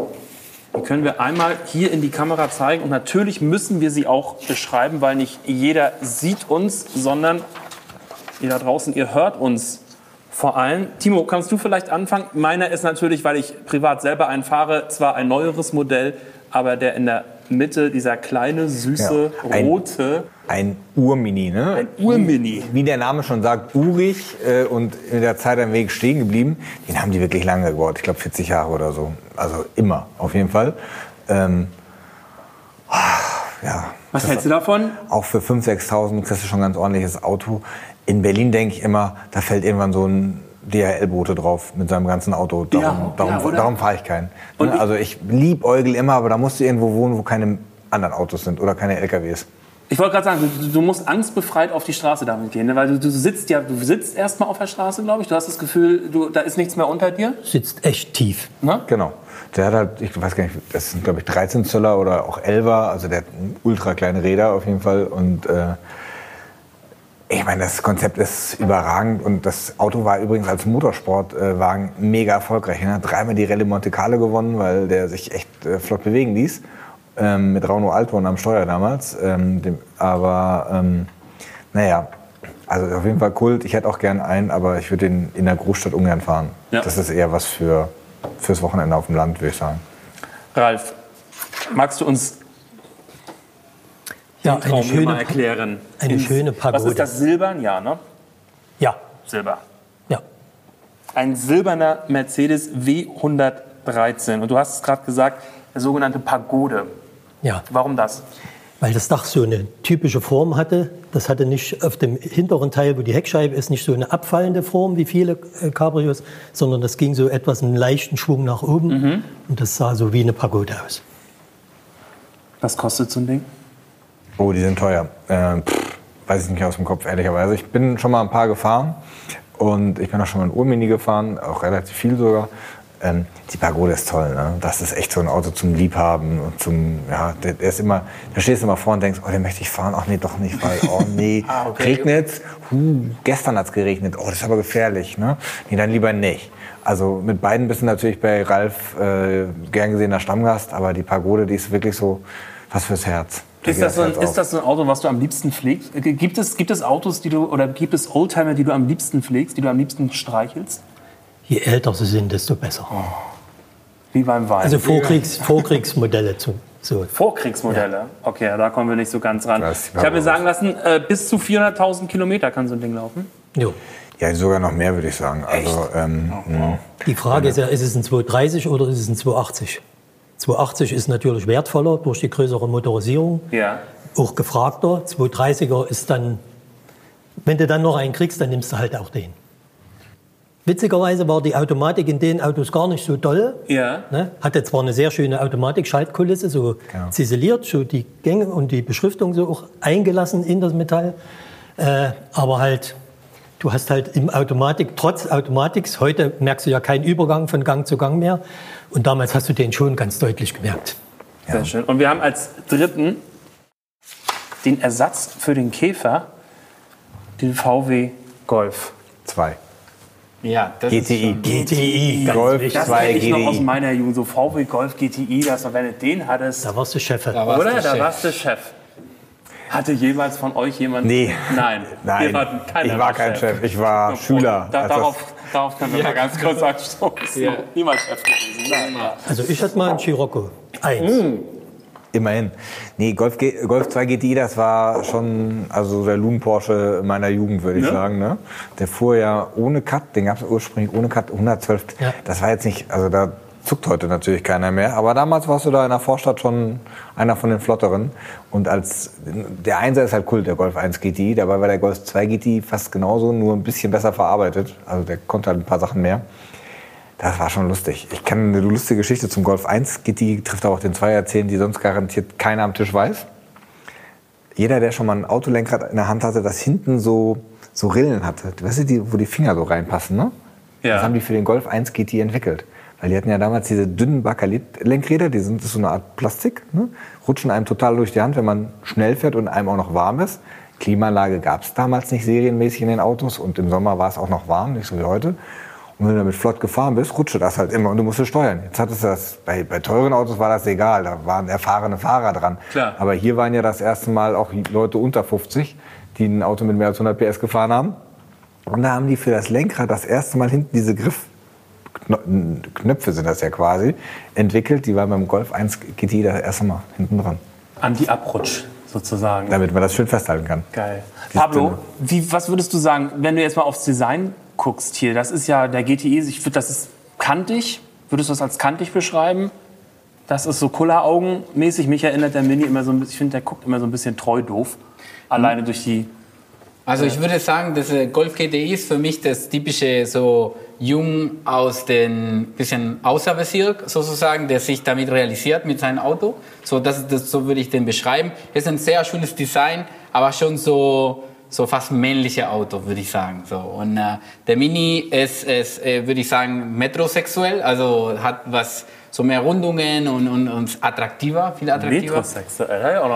Die können wir einmal hier in die Kamera zeigen und natürlich müssen wir sie auch beschreiben, weil nicht jeder sieht uns, sondern ihr da draußen, ihr hört uns vor allem. Timo, kannst du vielleicht anfangen? Meiner ist natürlich, weil ich privat selber einen fahre, zwar ein neueres Modell, aber der in der Mitte, dieser kleine, süße,
Ja, ein-
rote,
Ein Urmini, ne?
ein Urmini.
Wie der Name schon sagt, urig äh, und in der Zeit am Weg stehen geblieben. Den haben die wirklich lange gebaut. Ich glaube 40 Jahre oder so. Also immer, auf jeden Fall. Ähm, ah, ja,
Was hältst du davon?
auch für 5.000, 6.000 kriegst du schon ein ganz ordentliches Auto. In Berlin denke ich immer, da fällt irgendwann so ein DHL-Bote drauf mit seinem ganzen Auto. Darum,
Ja,
darum,
ja,
darum fahre ich keinen.
Und ich-
also ich liebäugel immer, aber da musst du irgendwo wohnen, wo keine anderen Autos sind oder keine LKWs.
Ich wollte gerade sagen, du, du musst angstbefreit auf die Straße damit gehen, ne? weil du, du sitzt ja, du sitzt erstmal auf der Straße, glaube ich. Du hast das Gefühl, du, da ist nichts mehr unter dir.
Sitzt echt tief.
Ne?
Genau. Der hat halt, ich weiß gar nicht, das sind glaube ich 13 Zöller oder auch 11er, also der hat ultra kleine Räder auf jeden Fall und äh, ich meine, das Konzept ist überragend und das Auto war übrigens als Motorsportwagen mega erfolgreich. Er hat dreimal die Rallye Monte Carlo gewonnen, weil der sich echt äh, flott bewegen ließ. Ähm, mit Rauno Alton am Steuer damals. Ähm, dem, aber ähm, naja, also auf jeden Fall Kult. Ich hätte auch gern einen, aber ich würde den in der Großstadt ungern fahren.
Ja.
Das ist eher was für fürs Wochenende auf dem Land, würde ich sagen.
Ralf, magst du uns
Ja,
den Traum
eine
hier mal
schöne,
erklären?
eine
Ins-
schöne
Was
Pagode.
ist das, Silbern? Ja, ne?
ja,
Silber.
ja.
Ein silberner Mercedes W113. Und du hast es gerade gesagt, der sogenannte Pagode.
Ja,
Warum das?
weil das Dach so eine typische Form hatte. Das hatte nicht auf dem hinteren Teil, wo die Heckscheibe ist, nicht so eine abfallende Form wie viele äh, Cabrios, sondern das ging so etwas einen leichten Schwung nach oben. Und das sah so wie eine Pagode aus.
Was kostet so ein Ding?
Oh, die sind teuer. Äh, pff, weiß ich nicht aus dem Kopf, ehrlicherweise. Ich bin schon mal ein paar gefahren und ich bin auch schon mal ein Urmini gefahren, auch relativ viel sogar. Ähm, die Pagode ist toll, ne? Das ist echt so ein Auto zum Liebhaben und zum, ja, der, der ist immer, da stehst du immer vor und denkst, oh, den möchte ich fahren. Ach nee, doch nicht, weil, oh nee,
Ah, okay.
regnet's? Huh, gestern hat's geregnet. Oh, das ist aber gefährlich, ne? Nee, dann lieber nicht. Also mit beiden bist du natürlich bei Ralf äh, gern gesehener Stammgast, aber die Pagode, die ist wirklich so was fürs Herz.
Ist das, so ein,
auf.
ist das so ein Auto, was du am liebsten pflegst? Äh, Gibt es, gibt es Autos, die du oder gibt es Oldtimer, die du am liebsten pflegst, die du am liebsten streichelst?
Je älter sie sind, desto besser.
Wie beim Wein.
Also Vorkriegs, Vorkriegsmodelle. Zu, so.
Vorkriegsmodelle. Okay, ja, da kommen wir nicht so ganz ran. Ich habe mir sagen lassen, äh, bis zu 400.000 Kilometer kann so ein Ding laufen.
Jo.
Ja, sogar noch mehr, würde ich sagen. Also, ähm, mh.
Die Frage ist ja, ist es ein 230 oder ist es ein 280? 280 ist natürlich wertvoller durch die größere Motorisierung,
Ja.
auch gefragter. 230er ist dann, wenn du dann noch einen kriegst, dann nimmst du halt auch den. Witzigerweise war die Automatik in den Autos gar nicht so doll.
Ja.
Ne? Hatte zwar eine sehr schöne Automatik-Schaltkulisse, so
Ja.
ziseliert, so die Gänge und die Beschriftung so auch eingelassen in das Metall. Äh, aber halt, du hast halt im Automatik, trotz Automatiks, heute merkst du ja keinen Übergang von Gang zu Gang mehr. Und damals hast du den schon ganz deutlich gemerkt.
Sehr schön. Und wir haben als dritten den Ersatz für den Käfer, den VW Golf.
zwei.
Ja, das ist
GTI.
schon-
GTI,
Golf.
Das
2
kenne ich noch aus meiner Jugend. So VW Golf GTI, das, wenn du den hattest,
Da warst du Chef.
Da warst
oder?
du
Da
Chef.
warst du Chef. Hatte jemals von euch jemand?
Nee.
Nein.
Nein, ich war kein Chef, ich war
Und
Schüler.
Da,
als das-
darauf, darauf können wir mal ganz kurz anstoßen.
Ja.
Niemals Chef gewesen. Nein.
Also ich hatte mal einen Scirocco. Eins.
Immerhin. Nee, Golf, G Golf 2 GTI, das war schon also der Loon Porsche meiner Jugend, würde ich
Ne?
sagen. Ne? Der fuhr ja ohne Cut, den gab es ursprünglich ohne Cut, 112.
Ja.
Das war jetzt nicht, also da zuckt heute natürlich keiner mehr. Aber damals warst du da in der Vorstadt schon einer von den Flotteren. Und als der Einser ist halt cool, der Golf 1 GTI. Dabei war der Golf 2 GTI fast genauso, nur ein bisschen besser verarbeitet. Also der konnte halt ein paar Sachen mehr. Das war schon lustig. Ich kann eine lustige Geschichte zum Golf 1 GTI trifft aber auch den 2 erzählen, die sonst garantiert keiner am Tisch weiß. Jeder, der schon mal ein Autolenkrad in der Hand hatte, das hinten so, so Rillen hatte, weißt du, die, wo die Finger so reinpassen, ne?
Ja.
Das haben die für den Golf 1 GTI entwickelt. Weil die hatten ja damals diese dünnen Bakalit-Lenkräder, die sind so eine Art Plastik, ne? rutschen einem total durch die Hand, wenn man schnell fährt und einem auch noch warm ist. Klimaanlage gab es damals nicht serienmäßig in den Autos und im Sommer war es auch noch warm, nicht so wie heute. Und wenn du damit flott gefahren bist, rutschte das halt immer und du musstest steuern. Jetzt hattest du das, bei, bei teuren Autos war das egal, da waren erfahrene Fahrer dran.
Klar.
Aber hier waren ja das erste Mal auch Leute unter 50, die ein Auto mit mehr als 100 PS gefahren haben. Und da haben die für das Lenkrad das erste Mal hinten diese Griff, Knöpfe sind das ja quasi, entwickelt. Die waren beim Golf 1 GTI das erste Mal hinten dran.
Anti-Abrutsch sozusagen.
Damit man das schön festhalten kann.
Geil.
Die
Pablo, wie, was würdest du sagen, wenn du jetzt mal aufs Design guckst hier? Das ist ja der GTI, ich finde, das ist kantig. Würdest du das als kantig beschreiben? Das ist so Kulleraugen-mäßig. Mich erinnert der Mini immer so ein bisschen, ich finde, der guckt immer so ein bisschen treu doof. Alleine durch die.
Also ich würde sagen, das äh, Golf GTI ist für mich das typische so Jung aus den bisschen Außerbezirk sozusagen, der sich damit realisiert mit seinem Auto. So das, das so würde ich den beschreiben. Es ist ein sehr schönes Design, aber schon so so fast männliche Auto würde ich sagen. So und äh, der Mini ist, ist äh, würde ich sagen metrosexuell, also hat was so mehr Rundungen und, und, und attraktiver, viel attraktiver.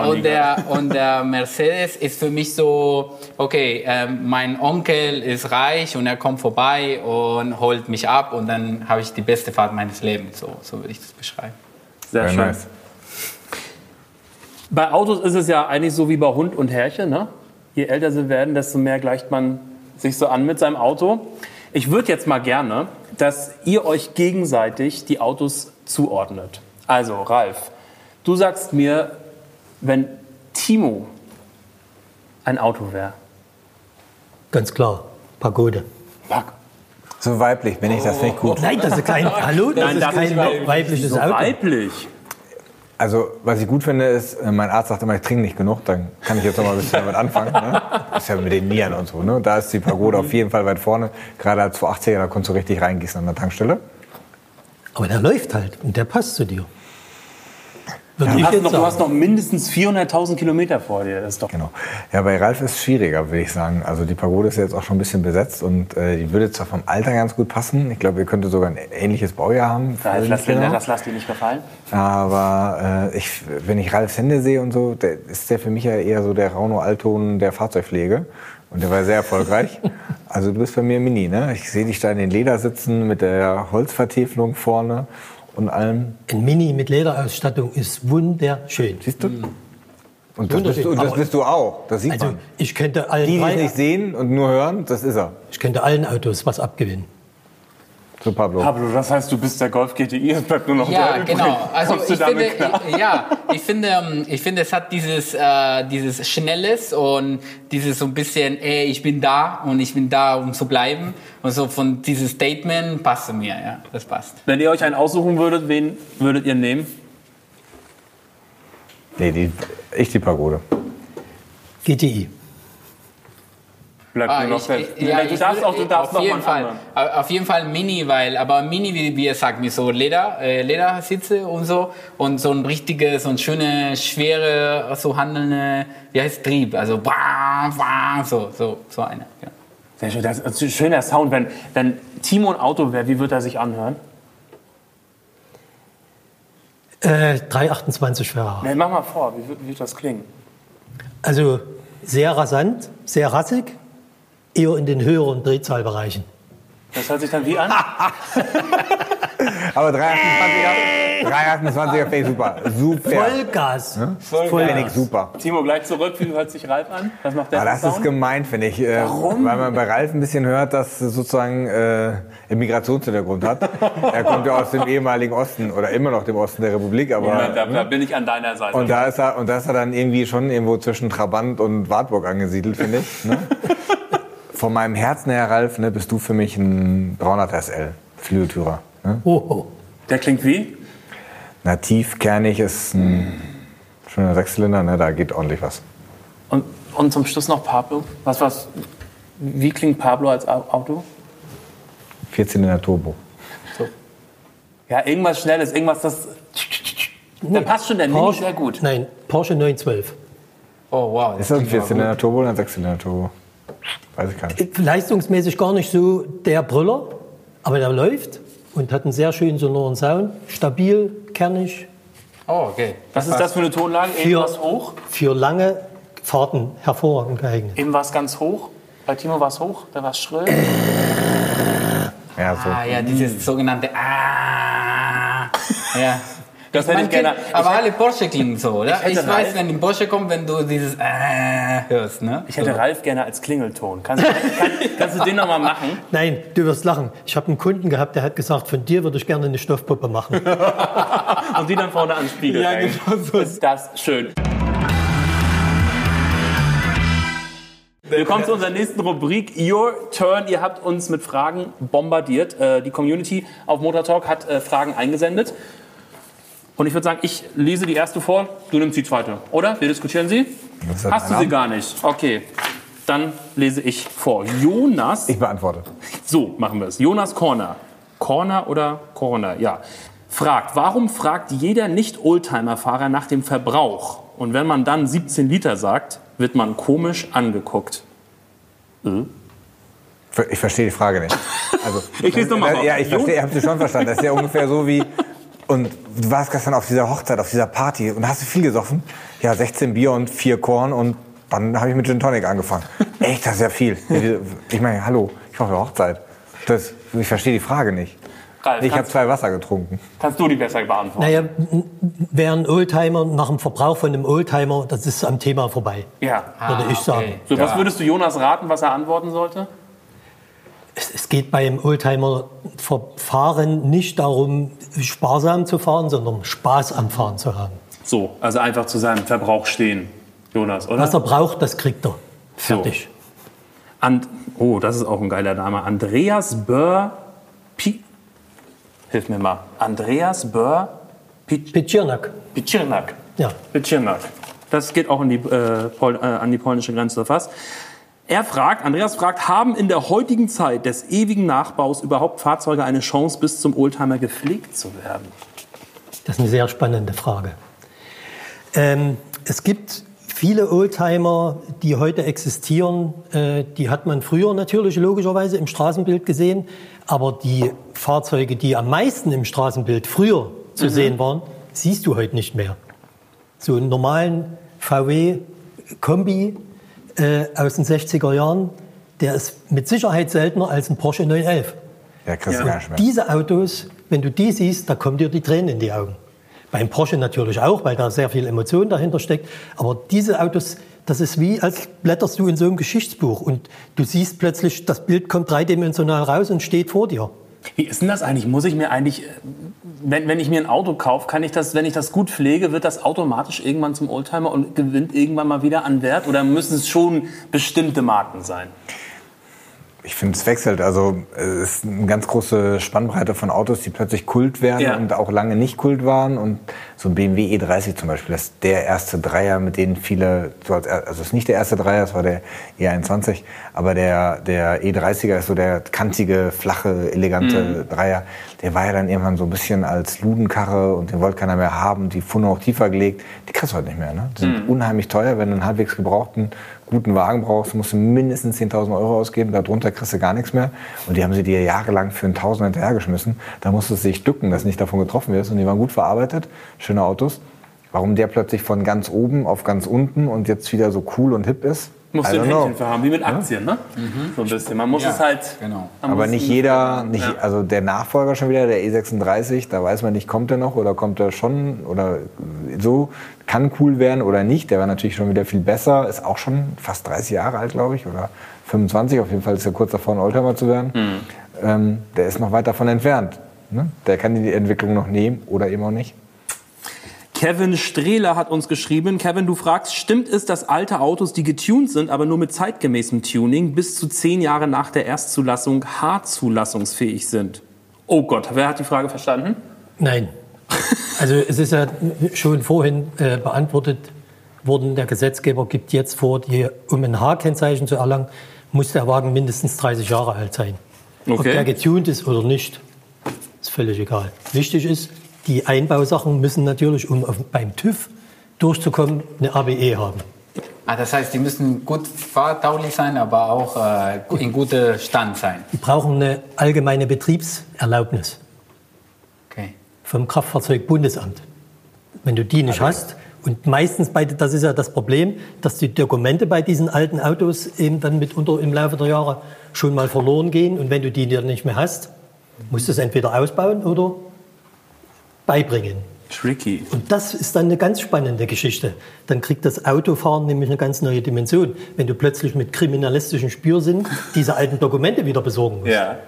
Und der, und der Mercedes ist für mich so, okay, ähm, mein Onkel ist reich und er kommt vorbei und holt mich ab und dann habe ich die beste Fahrt meines Lebens. So, so würde ich das beschreiben.
Sehr
Very
schön.
nice.
Bei Autos ist es ja eigentlich so wie bei Hund und Herrchen. Ne? Je älter sie werden, desto mehr gleicht man sich so an mit seinem Auto. Ich würde jetzt mal gerne, dass ihr euch gegenseitig die Autos zuordnet. Also, Ralf, du sagst mir, wenn Timo ein Auto wäre.
Ganz klar. Pagode.
So weiblich bin ich, das finde ich gut.
Nein, das ist kein, hallo, das
Nein,
ist
das
kein
ist weiblich.
weibliches
So
Auto.
weiblich.
Also, was ich gut finde, ist, äh, mein Arzt sagt immer, ich trinke nicht genug, dann kann ich jetzt noch mal ein bisschen damit anfangen. Ne? Das ist ja mit den Nieren und so. Ne? Da ist die Pagode auf jeden Fall weit vorne. Gerade als 280er, da konntest du richtig reingießen an der Tankstelle.
Aber der läuft halt und der passt zu dir. Würde
Du hast, noch, du hast noch mindestens 400.000 Kilometer vor dir. Das ist doch
Genau. Ja, bei Ralf ist es schwieriger, würde ich sagen. Also die Pagode ist ja jetzt auch schon ein bisschen besetzt und äh, die würde zwar vom Alter ganz gut passen. Ich glaube, ihr könntet sogar ein ähnliches Baujahr haben.
Ralf, lass,
Genau.
das lass dir nicht gefallen.
Aber äh, ich, wenn ich Ralfs Hände sehe und so, der, ist der für mich ja eher so der Rauno Alton der Fahrzeugpflege. Und der war sehr erfolgreich. Also du bist bei mir Mini, ne? Ich sehe dich da in den Leder sitzen mit der Holzvertäfelung vorne und allem.
Ein Mini mit Lederausstattung ist wunderschön.
Siehst du?
Mhm.
Und das, bist du, das bist du auch. Das sieht
Also
man.
ich könnte allen,
Die, die es nicht sehen und nur hören, das ist er.
ich könnte allen Autos was abgewinnen.
So Pablo.
Pablo, das heißt, du bist der Golf GTI, es bleibt nur noch
Ja,
der übrig.
genau. Also
Kommst du
ich finde, ich, ja, ich finde, ähm, ich finde, es hat dieses, äh, dieses Schnelles und dieses so ein bisschen, ey, ich bin da und ich bin da, um zu bleiben. Und so von dieses Statement passt zu mir, ja, das passt.
Wenn ihr euch einen aussuchen würdet, wen würdet ihr nehmen?
Nee, die, ich die Pagode.
GTI.
Bleibt
Ah,
nur noch
ich, ich, ja,
du darfst
würde-
auch, du darfst
auf
noch
jeden
mal
Fall, Au- auf jeden Fall Mini, weil, aber Mini, wie, wie ihr sagt, mit so Leder, äh, Ledersitze und so und so ein richtiges, so ein schöne, schwere, so handelnde, wie heißt Trieb, also bam, bam, so, so, so eine. Ja.
Sehr schön, das ist ein schöner Sound. Wenn, wenn Timo ein Auto wäre, wie würde er sich anhören?
Äh, 328 Ferrari.
Nee, mach mal vor, wie wird das klingen?
Also sehr rasant, sehr rassig, eher in den höheren Drehzahlbereichen.
Das hört sich dann wie an?
Aber 328er, 328er finde ich super. Super.
Vollgas.
Finde ich super.
Timo, gleich zurück, wie hört sich Ralf an? Was macht der
Aber das ist gemein, finde ich. Äh, Weil man bei Ralf ein bisschen hört, dass er sozusagen äh, einen Migrationshintergrund hat. er kommt ja aus dem ehemaligen Osten oder immer noch dem Osten der Republik. Aber,
Moment, da, da bin ich an deiner Seite.
und, da ist er, und da ist er dann irgendwie schon irgendwo zwischen Trabant und Wartburg angesiedelt, finde ich. Ne? Von meinem Herzen her, Ralf, ne, bist du für mich ein 300 SL, Flügeltürer. Ne?
Oh, oh.
der klingt wie?
Nativ, kernig ist ein schöner Sechszylinder, ne, da geht ordentlich was.
Und, und zum Schluss noch Pablo. Was, was, wie klingt Pablo als Au- Auto?
Vierzylinder Turbo.
Ja, irgendwas Schnelles, irgendwas, das. Da passt schon der Mini sehr gut.
Nein, Porsche 912.
Oh wow.
Ist das ein Vierzylinder Turbo oder ein Sechszylinder Turbo? Weiß ich gar nicht.
Leistungsmäßig gar nicht so der Brüller, aber der läuft und hat einen sehr schönen sonoren Sound. Stabil, kernig.
Oh, okay.
Was ist das für eine Tonlage? Eben
Für-
was hoch?
für lange Fahrten hervorragend geeignet.
Eben was ganz hoch? Bei Timo war es hoch, da war es schrill.
Ja, so.
Ah, ja, dieses sogenannte Ah. Ja.
Das hätte ich gerne.
aber alle Porsche klingen so, oder?
Ich
Ich,
hätte
weiß,
Ralf-
wenn ein Porsche kommt, wenn du dieses Ah hörst, ne?
Ich hätte
so.
Ralf gerne als Klingelton. Kannst, kann, kannst du den noch mal machen?
Nein, du wirst lachen. Ich habe einen Kunden gehabt, der hat gesagt, von dir würde ich gerne eine Stoffpuppe machen.
Und die dann vorne an den Spiegel
Ja,
hängen.
genau so.
Ist das schön. Willkommen zu unserer nächsten Rubrik Your Turn. Ihr habt uns mit Fragen bombardiert. Äh, Die Community auf Motor Talk hat äh, Fragen eingesendet. Und ich würde sagen, ich lese die erste vor, du nimmst die zweite, oder? Wir diskutieren sie? Hast du sie gar nicht? Okay, dann lese ich vor. Jonas
Ich beantworte.
so machen wir es. Jonas Corner. Corner oder Corner? Ja. Fragt, warum fragt jeder Nicht-Oldtimer-Fahrer nach dem Verbrauch? Und wenn man dann 17 Liter sagt, wird man komisch angeguckt.
Ich verstehe die Frage nicht. Also,
Ich lese noch mal vor.
Ja, ich verstehe, ich habe sie schon verstanden. Das ist ja ungefähr so wie. Und du warst gestern auf dieser Hochzeit, auf dieser Party und hast du viel gesoffen? Ja, 16 Bier und 4 Korn und dann habe ich mit Gin Tonic angefangen. Echt, das ist ja viel. Ich meine, hallo, ich war auf der Hochzeit. Das, ich verstehe die Frage nicht.
Ralf,
Ich habe zwei Wasser getrunken.
kannst du die besser beantworten?
naja, wer ein Oldtimer nach dem Verbrauch von einem Oldtimer, das ist am Thema vorbei,
Ja.
würde ich sagen.
okay.
So, was würdest du Jonas raten, was er antworten sollte?
Es, es geht beim Oldtimer-Fahren nicht darum, sparsam zu fahren, sondern Spaß am Fahren zu haben.
So, also einfach zu seinem Verbrauch stehen, Jonas, oder?
Was er braucht, das kriegt er. Fertig.
And, oh, das ist auch ein geiler Name. Andreas Böhr. Pi Hilf mir mal. Andreas Böhr Pi
Pitschirnak.
Pichirnak.
Ja.
Pichirnak. Das geht auch die, äh, äh, an die polnische Grenze fast. Er fragt, Andreas fragt, haben in der heutigen Zeit des ewigen Nachbaus überhaupt Fahrzeuge eine Chance, bis zum Oldtimer gepflegt zu werden?
Das ist eine sehr spannende Frage. Ähm, es gibt viele Oldtimer, die heute existieren, äh, die hat man früher natürlich logischerweise im Straßenbild gesehen. Aber die Fahrzeuge, die am meisten im Straßenbild früher zu sehen waren, siehst du heute nicht mehr. So einen normalen VW-Kombi äh, aus den 60er Jahren, der ist mit Sicherheit seltener als ein Porsche 911.
Ja, mehr.
Diese Autos, wenn du die siehst, da kommen dir die Tränen in die Augen. Beim Porsche natürlich auch, weil da sehr viel Emotion dahinter steckt. Aber diese Autos, das ist wie, als blätterst du in so einem Geschichtsbuch und du siehst plötzlich, das Bild kommt dreidimensional raus und steht vor dir.
Wie ist denn das eigentlich? Muss ich mir eigentlich, äh, wenn, wenn ich mir ein Auto kaufe, kann ich das, wenn ich das gut pflege, wird das automatisch irgendwann zum Oldtimer und gewinnt irgendwann mal wieder an Wert? Oder müssen es schon bestimmte Marken sein?
Ich finde, es wechselt. Also es ist eine ganz große Spannbreite von Autos, die plötzlich Kult werden
Ja.
und auch lange nicht Kult waren. Und so ein BMW E30 zum Beispiel, das ist der erste Dreier, mit dem viele, so als, also es ist nicht der erste Dreier, es war der E21, aber der, der E30er ist so der kantige, flache, elegante Dreier. Der war ja dann irgendwann so ein bisschen als Ludenkarre und den wollte keiner mehr haben. Die Funde auch tiefer gelegt. Die kriegst du heute nicht mehr. Ne? Die sind unheimlich teuer, wenn du einen halbwegs gebrauchten guten Wagen brauchst, musst du mindestens 10.000 Euro ausgeben, darunter kriegst du gar nichts mehr. Und die haben sie dir jahrelang für einen Tausender hinterhergeschmissen. Da musstest du dich ducken, dass nicht davon getroffen wirst. Und die waren gut verarbeitet, schöne Autos. Warum der plötzlich von ganz oben auf ganz unten und jetzt wieder so cool und hip ist?
Musst du ein
don't know.
Händchen für haben, wie mit Aktien, ne? So ein bisschen. Man muss
Ja,
es halt.
genau.
Aber nicht jeder, nicht,
Ja.
also der Nachfolger schon wieder, der E36, da weiß man nicht, kommt er noch oder kommt er schon oder so, kann cool werden oder nicht. Der war natürlich schon wieder viel besser, ist auch schon fast 30 Jahre alt, glaube ich, oder 25, auf jeden Fall ist er kurz davor, ein Oldtimer zu werden.
Mhm.
Ähm, der ist noch weit davon entfernt. Ne? Der kann die Entwicklung noch nehmen oder eben auch nicht.
Kevin Strehler hat uns geschrieben. Kevin, du fragst, stimmt es, dass alte Autos, die getuned sind, aber nur mit zeitgemäßem Tuning, bis zu zehn Jahre nach der Erstzulassung H-zulassungsfähig sind? Oh Gott, wer hat die Frage verstanden?
Nein. Also es ist ja schon vorhin äh, beantwortet worden, der Gesetzgeber gibt jetzt vor, die, um ein H-Kennzeichen zu erlangen, muss der Wagen mindestens 30 Jahre alt sein. Ob
Okay.
der getuned ist oder nicht, ist völlig egal. Wichtig ist, die Einbausachen müssen natürlich, um auf, beim TÜV durchzukommen, eine ABE haben.
Ah, das heißt, die müssen gut fahrtauglich sein, aber auch äh, in gutem Stand sein.
Die brauchen eine allgemeine Betriebserlaubnis
Okay.
vom Kraftfahrzeugbundesamt. Wenn du die nicht hast, und meistens, bei, das ist ja das Problem, dass die Dokumente bei diesen alten Autos eben dann mitunter im Laufe der Jahre schon mal verloren gehen. Und wenn du die dann nicht mehr hast, musst du es entweder ausbauen oder beibringen.
Tricky.
Und das ist dann eine ganz spannende Geschichte. Dann kriegt das Autofahren nämlich eine ganz neue Dimension. Wenn du plötzlich mit kriminalistischem Spürsinn diese alten Dokumente wieder besorgen musst.
Ja.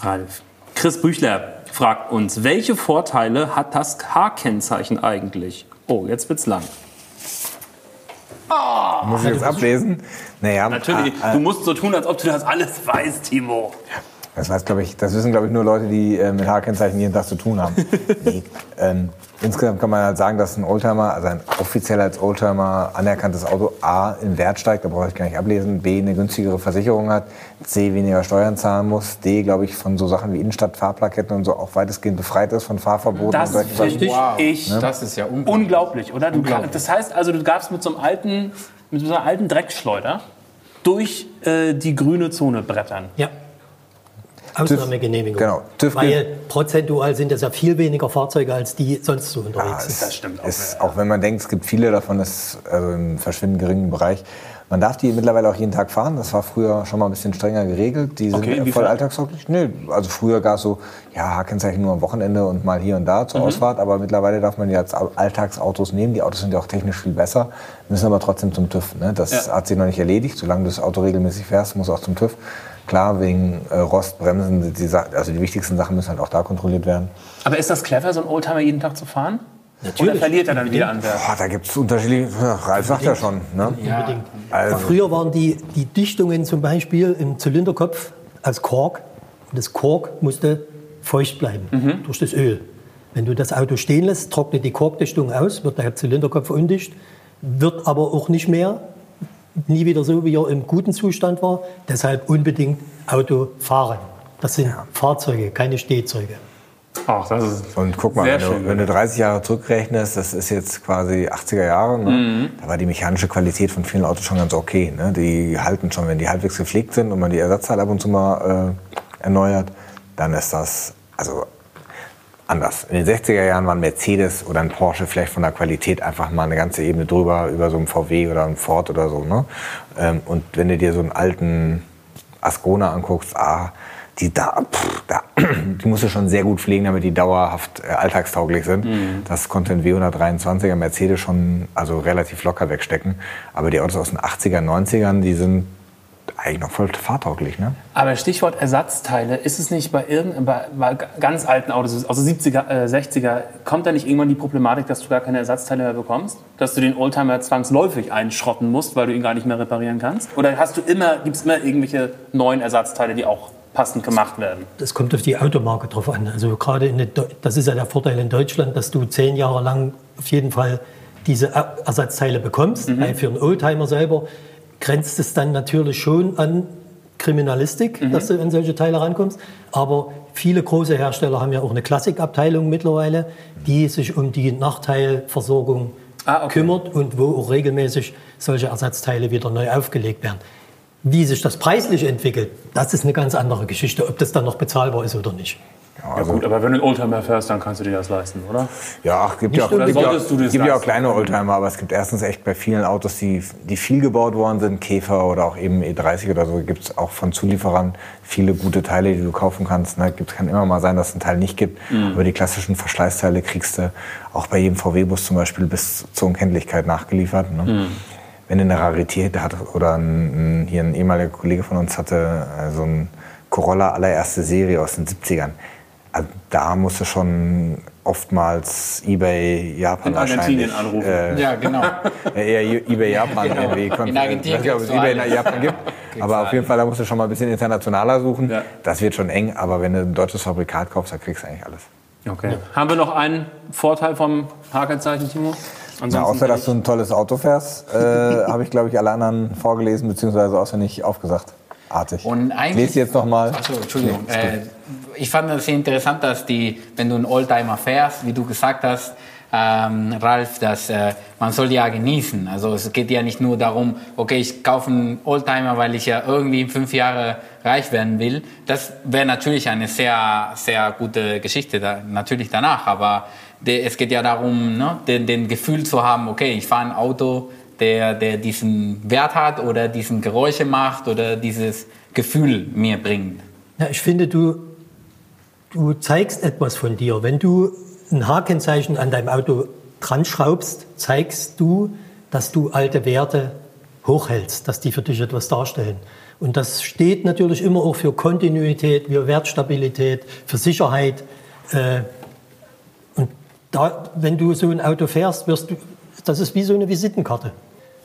Ralf. Chris Büchler fragt uns, welche Vorteile hat das H-Kennzeichen eigentlich? Oh, jetzt wird's lang.
Muss ich jetzt ablesen? Naja,
Natürlich,
ah, ah,
du musst so tun, als ob du das alles weißt, Timo.
Das, weiß, glaub ich, das wissen, glaube ich, nur Leute, die äh, mit H-Kennzeichen jeden Tag zu tun haben. nee. ähm, insgesamt kann man halt sagen, dass ein Oldtimer, also ein offiziell als Oldtimer anerkanntes Auto A im Wert steigt, da brauche ich gar nicht ablesen, B eine günstigere Versicherung hat, C weniger Steuern zahlen muss, D, glaube ich, von so Sachen wie Innenstadtfahrplaketten und so auch weitestgehend befreit ist von Fahrverboten
Das
Sachen.
finde
Wow,
ich
das ist ja unglaublich.
unglaublich, oder? Du,
Unglaublich.
Das heißt also, du gabst mit so einem alten, mit so einer alten Dreckschleuder durch äh, die grüne Zone brettern.
Ja. Ausnahmegenehmigung.
Genau. TÜV
Weil prozentual sind es ja viel weniger Fahrzeuge, als die sonst so
Ja,
unterwegs
es
sind.
Das stimmt auch,
Ist,
ja.
auch wenn man denkt, es gibt viele davon, ist also im verschwindend geringen Bereich. Man darf die mittlerweile auch jeden Tag fahren. Das war früher schon mal ein bisschen strenger geregelt. Die sind
Okay,
voll alltagstauglich. Nee, also früher gab es so, ja, Kennzeichen nur am Wochenende und mal hier und da
Mhm.
zur Ausfahrt. Aber mittlerweile darf man die als Au- Alltagsautos nehmen. Die Autos sind ja auch technisch viel besser, müssen aber trotzdem zum TÜV. Ne? Das
Ja.
hat sich noch nicht erledigt. Solange du das Auto regelmäßig fährst, muss auch zum TÜV. Klar, wegen äh, Rost, Bremsen, die, also die wichtigsten Sachen müssen halt auch da kontrolliert werden.
Aber ist das clever, so einen Oldtimer jeden Tag zu fahren? Oder
Natürlich.
verliert er dann wieder an Wert?
Da gibt es unterschiedliche, ja, Ralf sagt ja schon. Ne?
Unbedingt.
Also-
Früher waren die, die Dichtungen zum Beispiel im Zylinderkopf aus Kork. Und das Kork musste feucht bleiben
Mhm.
durch das Öl. Wenn du das Auto stehen lässt, trocknet die Korkdichtung aus, wird der Zylinderkopf undicht, wird aber auch nicht mehr, nie wieder so, wie er im guten Zustand war. Deshalb unbedingt Auto fahren. Das sind Fahrzeuge, keine Stehzeuge.
Ach, das ist
Und guck mal,
Sehr
wenn du,
schön.
wenn du 30 Jahre zurückrechnest, das ist jetzt quasi 80er Jahre, ne?
Mhm.
da war die mechanische Qualität von vielen Autos schon ganz okay. Ne? Die halten schon, wenn die halbwegs gepflegt sind und man die Ersatzteile ab und zu mal äh, erneuert, dann ist das also anders. In den 60er Jahren waren Mercedes oder ein Porsche vielleicht von der Qualität einfach mal eine ganze Ebene drüber, über so einen VW oder einen Ford oder so. Ne? Ähm, und wenn du dir so einen alten Ascona anguckst, ah, die, da, pff, da, die musst du schon sehr gut pflegen, damit die dauerhaft äh, alltagstauglich sind. Das konnte ein W123er Mercedes schon also relativ locker wegstecken. Aber die Autos aus den 80er, 90ern, die sind eigentlich noch voll fahrtauglich. Ne?
Aber Stichwort Ersatzteile, ist es nicht bei, irgend, bei, bei ganz alten Autos, also 70er, äh, 60er, kommt da nicht irgendwann die Problematik, dass du gar keine Ersatzteile mehr bekommst? Dass du den Oldtimer zwangsläufig einschrotten musst, weil du ihn gar nicht mehr reparieren kannst? Oder hast du immer, gibt es immer irgendwelche neuen Ersatzteile, die auch passend gemacht werden?
Das kommt auf die Automarke drauf an. Also gerade in das ist ja der Vorteil in Deutschland, dass du zehn Jahre lang auf jeden Fall diese Er- Ersatzteile bekommst. Weil für einen Oldtimer selber grenzt es dann natürlich schon an Kriminalistik, dass du an solche Teile rankommst. Aber viele große Hersteller haben ja auch eine Klassikabteilung mittlerweile, die sich um die Nachteilversorgung
Ah, okay.
kümmert und wo auch regelmäßig solche Ersatzteile wieder neu aufgelegt werden. Wie sich das preislich entwickelt, das ist eine ganz andere Geschichte, ob das dann noch bezahlbar ist oder nicht.
Ja, also,
Gut, aber wenn du einen Oldtimer fährst, dann kannst du dir das leisten, oder?
Ja, ach, gibt ja auch, gibt ja auch, gibt ja auch kleine Oldtimer, aber es gibt erstens echt bei vielen Autos, die, die viel gebaut worden sind, Käfer oder auch eben E30 oder so, gibt es auch von Zulieferern viele gute Teile, die du kaufen kannst. Ne? Gibt, kann immer mal sein, dass es einen Teil nicht gibt,
Mhm.
aber die klassischen Verschleißteile kriegst du auch bei jedem VW-Bus zum Beispiel bis zur Unkenntlichkeit nachgeliefert. Ne?
Mhm.
Wenn du eine Rarität hat oder ein, ein, hier ein ehemaliger Kollege von uns hatte äh, so ein Corolla allererste Serie aus den 70ern. Also da musst du schon oftmals eBay Japan
In Argentinien anrufen.
Äh,
Ja, genau.
ja, eher eBay Japan irgendwie.
Genau. In Argentinien
Ich weiß nicht, ob es eBay in. Japan gibt. Aber auf jeden Fall, da musst du schon mal ein bisschen internationaler suchen.
Ja.
Das wird schon eng, aber wenn du ein deutsches Fabrikat kaufst, dann kriegst du eigentlich alles.
Okay. Haben wir noch einen Vorteil vom Hakelzeichen, Timo?
Na, außer, dass du ein tolles Auto fährst, äh, habe ich, glaube ich, alle anderen vorgelesen, beziehungsweise auswendig aufgesagt. Artig.
Und eigentlich-
Lest jetzt noch mal.
Achso, Entschuldigung. Äh, ich fand das sehr interessant, dass die, wenn du einen Oldtimer fährst, wie du gesagt hast, ähm, Ralf, dass äh, man soll ja genießen. Also es geht ja nicht nur darum, okay, ich kaufe einen Oldtimer, weil ich ja irgendwie in fünf Jahre reich werden will. Das wäre natürlich eine sehr, sehr gute Geschichte, da, natürlich danach. Aber de, es geht ja darum, ne, den, den Gefühl zu haben, okay, ich fahre ein Auto, der, der diesen Wert hat oder diesen Geräusche macht oder dieses Gefühl mir bringt.
Ja, ich finde, du, du zeigst etwas von dir. Wenn du ein Hakenzeichen an deinem Auto dran schraubst, zeigst du, dass du alte Werte hochhältst, dass die für dich etwas darstellen. Und das steht natürlich immer auch für Kontinuität, für Wertstabilität, für Sicherheit. Äh, Und da, wenn du so ein Auto fährst, wirst du, das ist wie so eine Visitenkarte.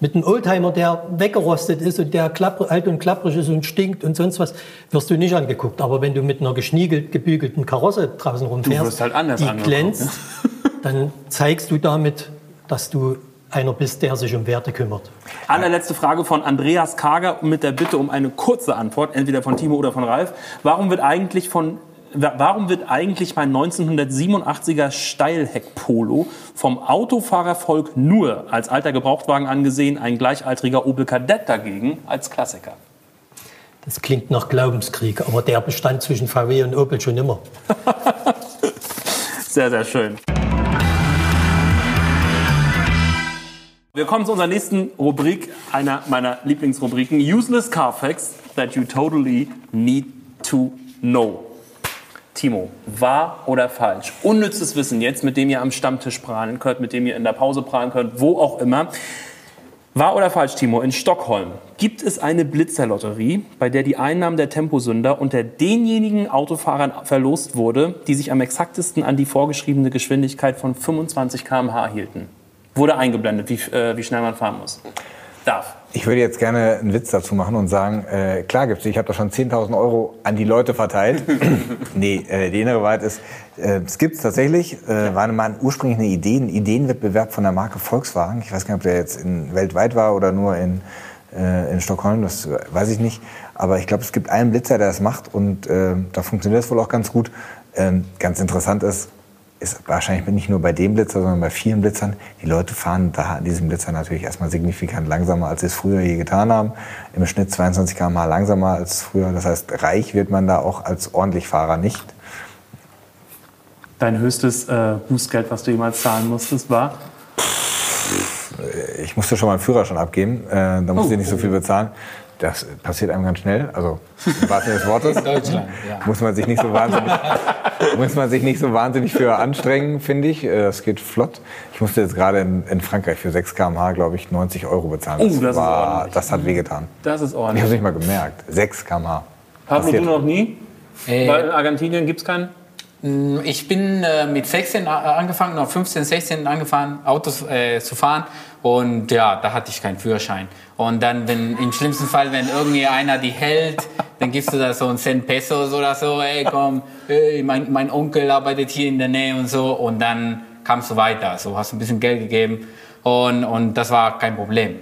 Mit einem Oldtimer, der weggerostet ist und der klappr, alt und klapprig ist und stinkt und sonst was, wirst du nicht angeguckt. Aber wenn du mit einer geschniegelt, gebügelten Karosse draußen rumfährst,
halt
die glänzt, dann zeigst du damit, dass du einer bist, der sich um Werte kümmert.
Allerletzte Frage von Andreas Kager mit der Bitte um eine kurze Antwort, entweder von Timo oder von Ralf. Warum wird eigentlich von Warum wird eigentlich mein 1987er Steilheck-Polo vom Autofahrervolk nur als alter Gebrauchtwagen angesehen, ein gleichaltriger Opel Kadett dagegen als Klassiker?
Das klingt nach Glaubenskrieg, aber der bestand zwischen VW und Opel schon immer.
Sehr, sehr schön. Wir kommen zu unserer nächsten Rubrik, einer meiner Lieblingsrubriken. Useless Car Facts that you totally need to know. Timo, wahr oder falsch? Unnützes Wissen jetzt, mit dem ihr am Stammtisch prahlen könnt, mit dem ihr in der Pause prahlen könnt, wo auch immer. Wahr oder falsch, Timo? In Stockholm gibt es eine Blitzerlotterie, bei der die Einnahmen der Temposünder unter denjenigen Autofahrern verlost wurde, die sich am exaktesten an die vorgeschriebene Geschwindigkeit von 25 km/h hielten. Wurde eingeblendet, wie, äh, wie schnell man fahren muss. Darf.
Ich würde jetzt gerne einen Witz dazu machen und sagen, äh, klar gibt's, ich habe da schon 10.000 Euro an die Leute verteilt. nee, äh, die innere Wahrheit ist, äh, es gibt's tatsächlich, äh, war mal ursprünglich eine Idee, ein Ideenwettbewerb von der Marke Volkswagen. Ich weiß gar nicht, ob der jetzt in, weltweit war oder nur in, äh, in Stockholm, das weiß ich nicht. Aber ich glaube, es gibt einen Blitzer, der das macht und äh, da funktioniert es wohl auch ganz gut. Ähm, ganz interessant ist, ist wahrscheinlich nicht nur bei dem Blitzer, sondern bei vielen Blitzern, die Leute fahren da an diesem Blitzer natürlich erstmal signifikant langsamer, als sie es früher je getan haben. Im Schnitt 22 km/h langsamer als früher. Das heißt, reich wird man da auch als ordentlich Fahrer nicht.
Dein höchstes äh, Bußgeld, was du jemals zahlen musstest, war?
Ich musste schon mal einen Führerschein abgeben, äh, da musste ich nicht so viel bezahlen. Das passiert einem ganz schnell, also im wahrsten Sinne des Wortes.
Deutschland, ja.
Muss man sich nicht so wahnsinnig, muss man sich nicht so wahnsinnig für anstrengen, finde ich. Äh, Das geht flott. Ich musste jetzt gerade in, in Frankreich für 6 km/h, glaube ich, 90 Euro bezahlen.
Oh, das ist
war,
ordentlich.
das hat wehgetan.
Das ist
Ich habe
ordentlich.
es nicht mal gemerkt. 6 km/h.
Pablo,
Passiert.
du noch nie?
Äh,
Weil in Argentinien gibt es keinen?
Ich bin äh, mit 16 a- angefangen, noch 15, 16 angefangen, Autos äh, zu fahren. Und ja, da hatte ich keinen Führerschein. Und dann, wenn im schlimmsten Fall, wenn irgendwie einer die hält, dann gibst du da so einen Cent Pesos oder so, ey, komm, ey, mein, mein Onkel arbeitet hier in der Nähe und so. Und dann kamst du weiter. So hast du ein bisschen Geld gegeben. Und, und das war kein Problem.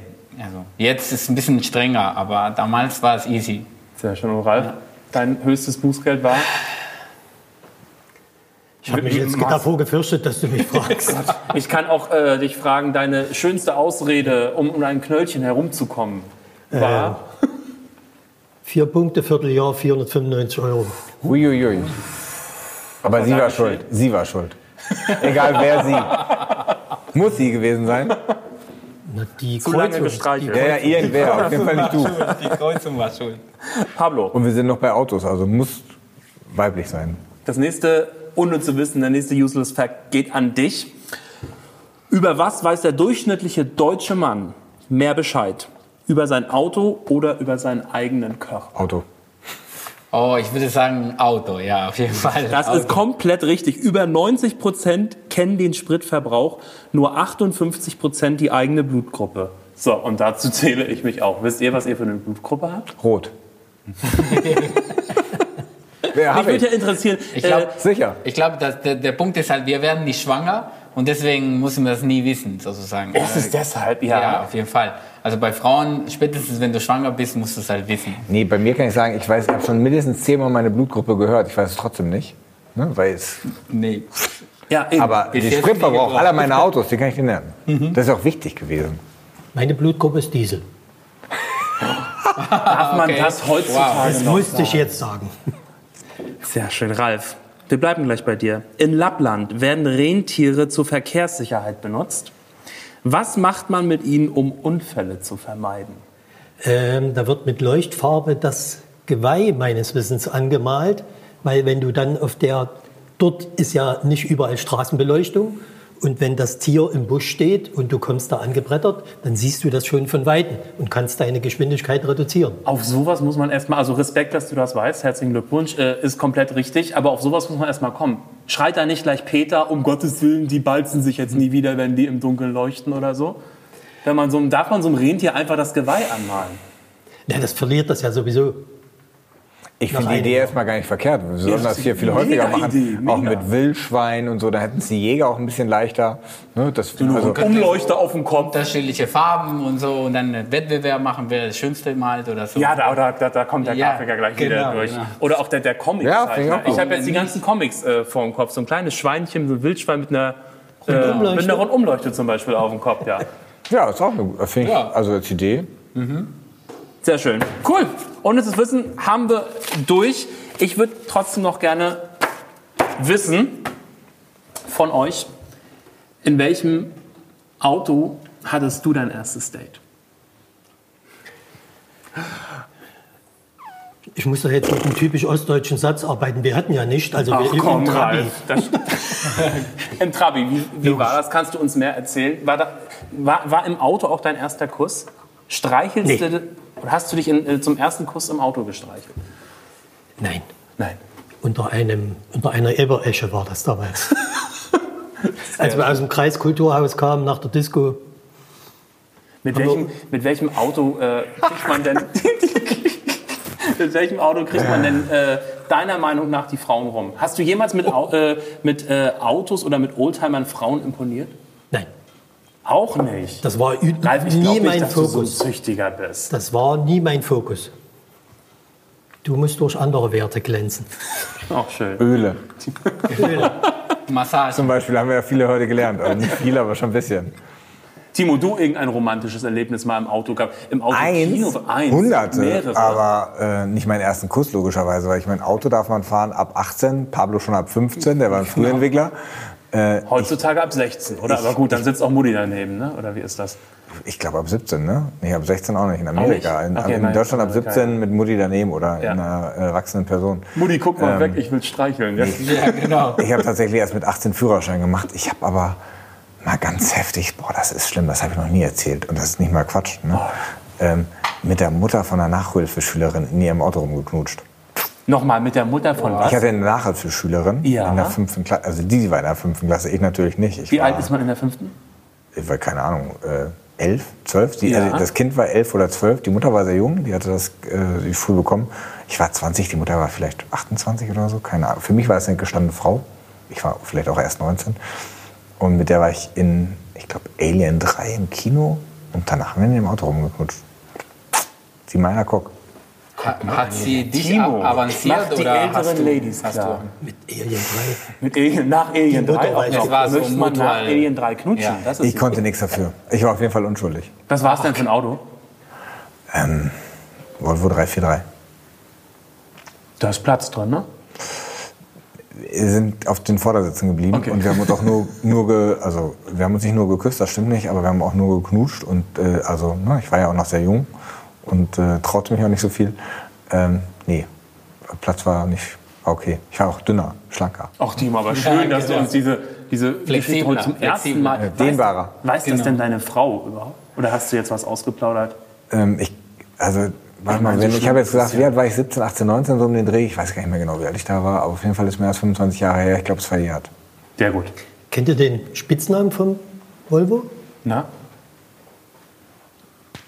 Also, jetzt ist es ein bisschen strenger, aber damals war es easy.
Sehr schön. Und Ralf, dein höchstes Bußgeld war?
Ich habe mich jetzt davor gefürchtet, dass du mich fragst.
Ich kann auch äh, dich fragen, deine schönste Ausrede, um um ein Knöllchen herumzukommen, war?
Vier Punkte, Vierteljahr, 495 Euro.
Uiuiui. Aber sie war schuld. Sie war schuld. Egal wer sie. Muss sie gewesen sein.
Na, die
Zu lange
Kreuzung.
gestreichelt.
Ja, ja, irgendwer. Auf jeden Fall nicht du.
Die Kreuzung war schuld.
Pablo,
Und wir sind noch bei Autos, also muss weiblich sein.
das nächste unnütze Wissen, der nächste Useless Fact geht an dich. Über was weiß der durchschnittliche deutsche Mann mehr Bescheid? Über sein Auto oder über seinen eigenen Körper?
Auto.
Oh, ich würde sagen Auto, ja, auf jeden Fall.
Das
Auto.
ist komplett richtig. Über 90 Prozent kennen den Spritverbrauch, nur 58 Prozent die eigene Blutgruppe. So, und dazu zähle ich mich auch. Wisst ihr, was ihr für eine Blutgruppe habt?
Rot. Wer
Mich würde
ich?
ja interessieren,
Ich glaub-
äh,
Sicher.
Ich glaube, der, der Punkt ist halt, wir werden nicht schwanger und deswegen müssen wir das nie wissen, sozusagen.
ist es deshalb?
ja.
Ja.
auf jeden Fall. Also bei Frauen, spätestens wenn du schwanger bist, musst du es halt wissen.
Nee, bei mir kann ich sagen, ich weiß, ich habe schon mindestens zehnmal meine Blutgruppe gehört. Ich weiß es trotzdem nicht. Ne? Weil es,
Nee.
ja eben.
aber den Spritverbrauch aller meiner Autos, den kann ich dir nennen. Das ist auch wichtig gewesen.
Meine Blutgruppe ist Diesel.
Darf man
okay.
das heutzutage
Das
noch
musste ich jetzt sagen.
Sehr schön, Ralf. Wir bleiben gleich bei dir. In Lappland werden Rentiere zur Verkehrssicherheit benutzt. Was macht man mit ihnen, um Unfälle zu vermeiden?
Ähm, da wird mit Leuchtfarbe das Geweih meines Wissens angemalt, weil wenn du dann auf der, dort ist ja nicht überall Straßenbeleuchtung und wenn das Tier im Busch steht und du kommst da angebrettert, dann siehst du das schon von Weitem und kannst deine Geschwindigkeit reduzieren.
Auf sowas muss man erstmal, also Respekt, dass du das weißt, herzlichen Glückwunsch, äh, ist komplett richtig, aber auf sowas muss man erstmal kommen. Schreit da nicht gleich Peter, um Gottes Willen, die balzen sich jetzt nie wieder, wenn die im Dunkeln leuchten oder so? Wenn man so, darf man so einem Rentier einfach das Geweih anmalen?
Ja, das verliert das ja sowieso.
Ich finde die Idee
Jahr.
erstmal gar nicht verkehrt. Wir sollten
das
hier viel häufiger machen.
Idee.
Auch mit Wildschwein und so. Da hätten es die Jäger auch ein bisschen leichter. Ne? Das, also,
Umleuchter auf dem Kopf.
Unterschiedliche Farben und so und dann einen Wettbewerb machen, wer das Schönste malt oder so.
Ja, da, da, da, da kommt der
Ja,
Grafiker gleich wieder
genau,
durch.
genau.
Oder auch der, der Comics.
Ja,
halt,
ich
ne? ich habe jetzt die ganzen Comics äh, vor dem Kopf. So ein kleines Schweinchen, so ein Wildschwein mit einer, äh,
Rundumleuchte.
mit einer Rundumleuchte zum Beispiel auf dem Kopf. Ja.
ja, ist auch eine, finde ich,
Ja.
also als Idee.
Sehr schön. Cool. Und das Wissen haben wir durch. Ich würde trotzdem noch gerne wissen von euch, in welchem Auto hattest du dein erstes Date?
Ich muss doch jetzt mit einem typisch ostdeutschen Satz arbeiten. Wir hatten ja nicht, also wir üben Trabi.
Ralf. Das, Im Trabi, wie, wie war das? Kannst du uns mehr erzählen? War, da, war, war im Auto auch dein erster Kuss? Streichelst
Nee.
du, oder hast du dich in, äh, zum ersten Kuss im Auto gestreichelt?
Nein,
Nein.
unter, einem, unter einer Eberesche war das damals. Als wir aus dem Kreiskulturhaus kamen nach der Disco,
Mit welchem, mit welchem Auto äh, kriegt man denn mit welchem Auto kriegt man denn äh, deiner Meinung nach die Frauen rum? Hast du jemals mit, Au äh, mit äh, Autos oder mit Oldtimern Frauen imponiert?
nein,
Auch nicht.
das war
Ralf,
nie
glaube nicht,
mein
dass du so ein
Fokus.
Züchtiger bist.
Das war nie mein Fokus. Du musst durch andere Werte glänzen.
Auch schön.
Öle.
Massage.
Zum Beispiel haben wir ja viele heute gelernt. Also nicht viele, aber schon ein bisschen.
Timo, du irgendein romantisches Erlebnis mal im Auto gehabt? Im Auto
Eins,
Eins.
hunderte,
Mehrere.
aber äh, nicht meinen ersten Kuss logischerweise, weil ich mein Auto darf man fahren ab 18, Pablo schon ab 15, der war ein Frühentwickler. Äh,
Heutzutage ab 16, oder? Aber gut, dann sitzt auch Mutti daneben, ne? Oder wie ist das?
ich glaube ab 17, ne? Nee, ab 16 auch nicht, in Amerika.
nicht?
In,
Okay,
in
nein,
Deutschland ab
Amerika,
17 mit Mutti daneben oder
Ja.
einer äh, erwachsenen Person.
Mutti, guck mal
Ähm,
weg, ich will streicheln. Ja?
Ja, genau.
Ich habe tatsächlich erst mit 18 Führerschein gemacht. Ich habe aber mal ganz heftig, boah, das ist schlimm, das habe ich noch nie erzählt. Und das ist nicht mal Quatsch, ne? Ähm, mit der Mutter von einer Nachhilfeschülerin in ihrem Auto rumgeknutscht.
Nochmal, mit der Mutter von was?
Ich hatte eine Nachhilfeschülerin
Ja.
in der fünften Klasse, also die war in der fünften Klasse, ich natürlich nicht. Ich
Wie
war,
alt ist man in der fünften?
Ich war, keine Ahnung, äh, elf, zwölf. Die,
Ja.
also das Kind war elf oder zwölf, die Mutter war sehr jung, die hatte das äh, früh bekommen. Ich war 20, die Mutter war vielleicht 28 oder so, keine Ahnung. Für mich war es eine gestandene Frau. Ich war vielleicht auch erst 19. Und mit der war ich in, ich glaube, Alien 3 im Kino und danach haben wir in dem Auto rumgeknutscht. Sie meiner Cock.
Ha- Hat sie dich
Timo,
avanciert
mach die
oder
älteren
hast du,
Ladies
hast
klar.
du
Mit Alien 3.
Mit Alien, nach Alien
Die Mutter
3 auch noch.
War so
Möchte man nach. Alien 3 knutschen?
Ja.
Das ist
Ich konnte nichts dafür. Ich war auf jeden Fall unschuldig.
Was war es denn für ein Auto?
Volvo 343.
Da ist Platz drin, ne?
Wir sind auf den Vordersitzen geblieben
Okay.
und wir haben uns auch nur, nur ge, also wir haben uns nicht nur geküsst, das stimmt nicht, aber wir haben auch nur geknutscht und äh, also ne, ich war ja auch noch sehr jung und äh, traute mich auch nicht so viel. Ähm, nee, Platz war nicht okay. Ich war auch dünner, schlanker,
Ach, Timo, aber schön, dass du
genau.
uns diese, diese Geschichte heute zum ersten. Mal...
Ja, dehnbarer.
Weiß, weiß das
Genau.
denn deine Frau überhaupt? Oder hast du jetzt was ausgeplaudert?
Ähm, ich, also, warte mal, wenn, ich habe jetzt gesagt, wie alt war ich? 17, 18, 19, so um den Dreh. Ich weiß gar nicht mehr genau, wie alt ich da war. Aber auf jeden Fall ist mehr als 25 Jahre her. Ich glaube, es war Jahrt.
Sehr gut.
Kennt ihr den Spitznamen vom Volvo?
Na?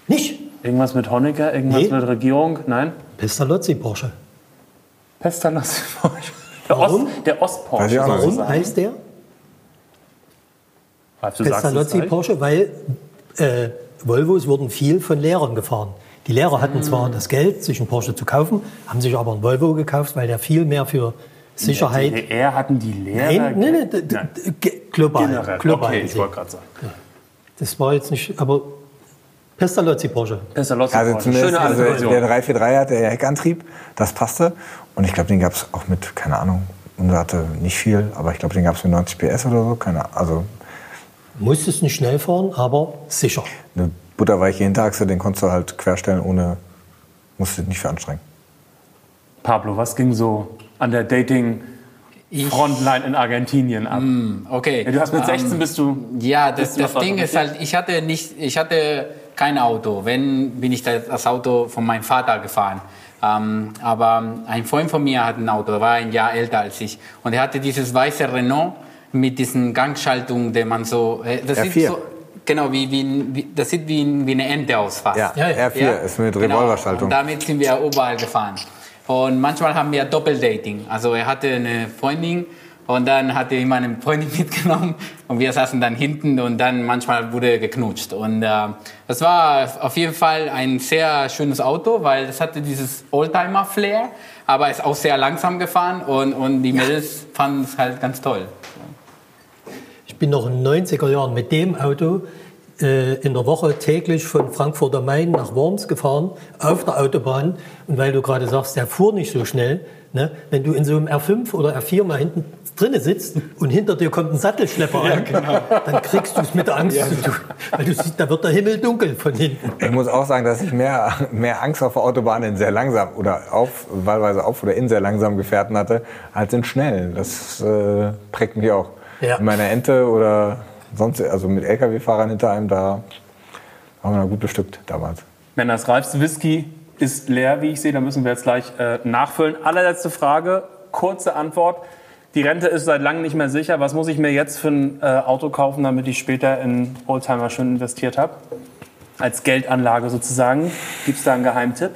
Nicht.
Irgendwas mit Honecker? Irgendwas
Nee.
mit Regierung? Nein?
Pestalozzi Porsche.
Pestalos Porsche. Der
Warum?
Ost, der Ostporsche.
Warum
sozusagen.
heißt der
du
Pestalozzi. Porsche? Weil äh, Volvos wurden viel von Lehrern gefahren. Die Lehrer hatten zwar das Geld, sich einen Porsche zu kaufen, haben sich aber einen Volvo gekauft, weil der viel mehr für Sicherheit.
DDR hatten die Lehrer...
Nein, nein, nein,
Nein.
global.
Generell.
global
Okay, ich wollte gerade sagen.
Das war jetzt nicht, aber Pestalozzi Porsche.
Pestalozzi
Also
Porsche.
zumindest
Schöne
also der 343 hatte ja Heckantrieb, das passte. Und ich glaube, den gab es auch mit, keine Ahnung, unser hatte nicht viel, aber ich glaube, den gab es mit 90 PS oder so. Keine, Ahnung. also
Musstest nicht schnell fahren, aber sicher.
eine butterweiche Hinterachse, den konntest du halt querstellen, ohne, musst du dich nicht für anstrengen.
Pablo, was ging so an der Dating-Frontline in Argentinien ab?
Okay.
Ja, du hast mit
Ähm,
16 bist du...
Ja, das, das Ding ist halt, ich hatte nicht, ich hatte kein Auto. Wenn, bin ich das Auto von meinem Vater gefahren. Ähm, aber ein Freund von mir hat ein Auto, er war ein Jahr älter als ich. Und er hatte dieses weiße Renault mit diesen Gangschaltungen, der man so, äh, das
R4.
sieht so, genau, wie, wie, das sieht wie, wie eine Ente aus fast.
Ja,
Ja, ja.
R4 ist mit Revolverschaltung.
Genau. Und damit sind wir überall gefahren. Und manchmal haben wir Doppeldating. Also er hatte eine Freundin und dann hatte ich meine Freundin mitgenommen und wir saßen dann hinten und dann manchmal wurde geknutscht. Und äh, das war auf jeden Fall ein sehr schönes Auto, weil es hatte dieses Oldtimer-Flair, aber es ist auch sehr langsam gefahren und, und die Mädels fanden es halt ganz toll.
Ich bin noch in den 90er Jahren mit dem Auto äh, in der Woche täglich von Frankfurt am Main nach Worms gefahren, auf der Autobahn. Und weil du gerade sagst, der fuhr nicht so schnell, ne? wenn du in so einem R5 oder R4 mal hinten drinne sitzt und hinter dir kommt ein Sattelschlepper an, dann kriegst du es mit der Angst zu tun. Weil du siehst, da wird der Himmel dunkel von hinten.
Ich muss auch sagen, dass ich mehr, mehr Angst auf der Autobahn in sehr langsam oder auf, wahlweise auf oder in sehr langsamen Gefährten hatte, als in schnellen. Das äh, prägt mich auch.
Ja.
In meiner Ente oder sonst, also mit LKW-Fahrern hinter einem, da waren wir da gut bestückt damals.
Männers Ralfs Whisky ist leer, wie ich sehe. Da müssen wir jetzt gleich äh, nachfüllen. Allerletzte Frage, kurze Antwort. Die Rente ist seit langem nicht mehr sicher. Was muss ich mir jetzt für ein äh, Auto kaufen, damit ich später in Oldtimer schön investiert habe? Als Geldanlage sozusagen. Gibt es da einen Geheimtipp?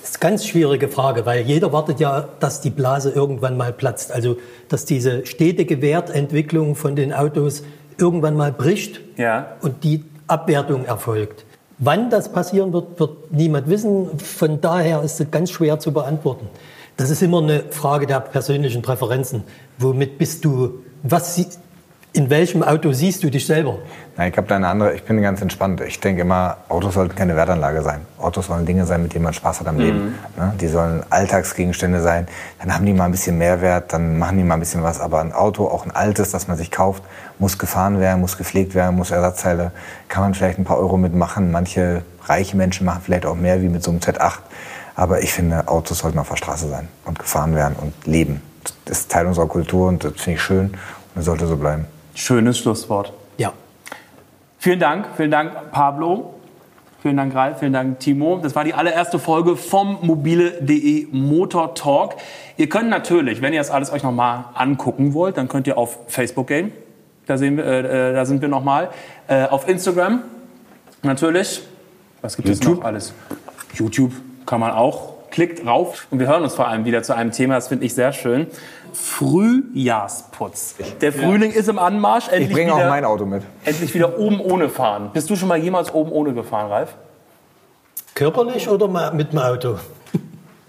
Das ist eine ganz schwierige Frage, weil jeder wartet ja, dass die Blase irgendwann mal platzt. Also, dass diese stetige Wertentwicklung von den Autos irgendwann mal bricht
Ja.
und die Abwertung erfolgt. Wann das passieren wird, wird niemand wissen. Von daher ist es ganz schwer zu beantworten. Das ist immer eine Frage der persönlichen Präferenzen. Womit bist du, was, in welchem Auto siehst du dich selber?
Nein, ich habe da eine andere, ich bin ganz entspannt. Ich denke immer, Autos sollten keine Wertanlage sein. Autos sollen Dinge sein, mit denen man Spaß hat am Leben. Ne? Die sollen Alltagsgegenstände sein. Dann haben die mal ein bisschen Mehrwert, dann machen die mal ein bisschen was. Aber ein Auto, auch ein altes, das man sich kauft, muss gefahren werden, muss gepflegt werden, muss Ersatzteile, kann man vielleicht ein paar Euro mitmachen. Manche reiche Menschen machen vielleicht auch mehr wie mit so einem Z8. Aber ich finde, Autos sollten auf der Straße sein und gefahren werden und leben. Das ist Teil unserer Kultur und das finde ich schön und das sollte so bleiben.
Schönes Schlusswort.
Ja.
Vielen Dank, vielen Dank, Pablo. Vielen Dank, Ralf. Vielen Dank, Timo. Das war die allererste Folge vom mobile.de Motor Talk. Ihr könnt natürlich, wenn ihr das alles euch nochmal angucken wollt, dann könnt ihr auf Facebook gehen. Da, sehen wir, äh, äh, da sind wir nochmal. Äh, auf Instagram natürlich. Was gibt es noch alles? YouTube kann man auch. Klickt rauf und wir hören uns vor allem wieder zu einem Thema, das finde ich sehr schön. Frühjahrsputz. Der Frühling ist im Anmarsch. Endlich
Ich bringe auch
wieder-
mein Auto mit.
Endlich wieder oben ohne fahren. Bist du schon mal jemals oben ohne gefahren, Ralf?
Körperlich oder mit dem Auto?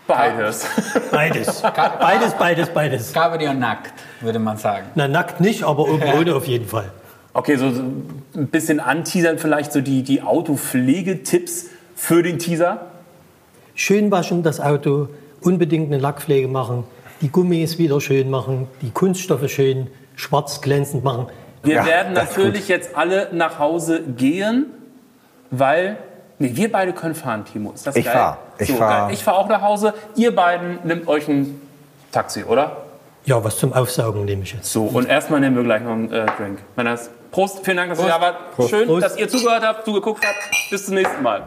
Beides.
Beides. beides, beides, beides.
Cabrio nackt, würde man sagen.
Na, nackt nicht, aber oben ohne auf jeden Fall.
Okay, so, so ein bisschen anteasern vielleicht so die, die Autopflegetipps für den Teaser.
Schön waschen das Auto, unbedingt eine Lackpflege machen, die Gummis wieder schön machen, die Kunststoffe schön schwarz glänzend machen.
Wir
Ja,
werden natürlich jetzt alle nach Hause gehen, weil nee, wir beide können fahren, Timo. Ist das
Ich
geil?
fahr. Ich
so,
fahr.
geil. Ich fahre auch nach Hause. Ihr beiden nehmt euch ein Taxi, oder?
Ja, was zum Aufsaugen nehme ich jetzt.
So, und erstmal nehmen wir gleich noch einen äh, Drink. Prost, vielen Dank, dass ihr da wart. Schön,
Prost.
dass ihr zugehört habt, zugeguckt habt. Bis zum nächsten Mal.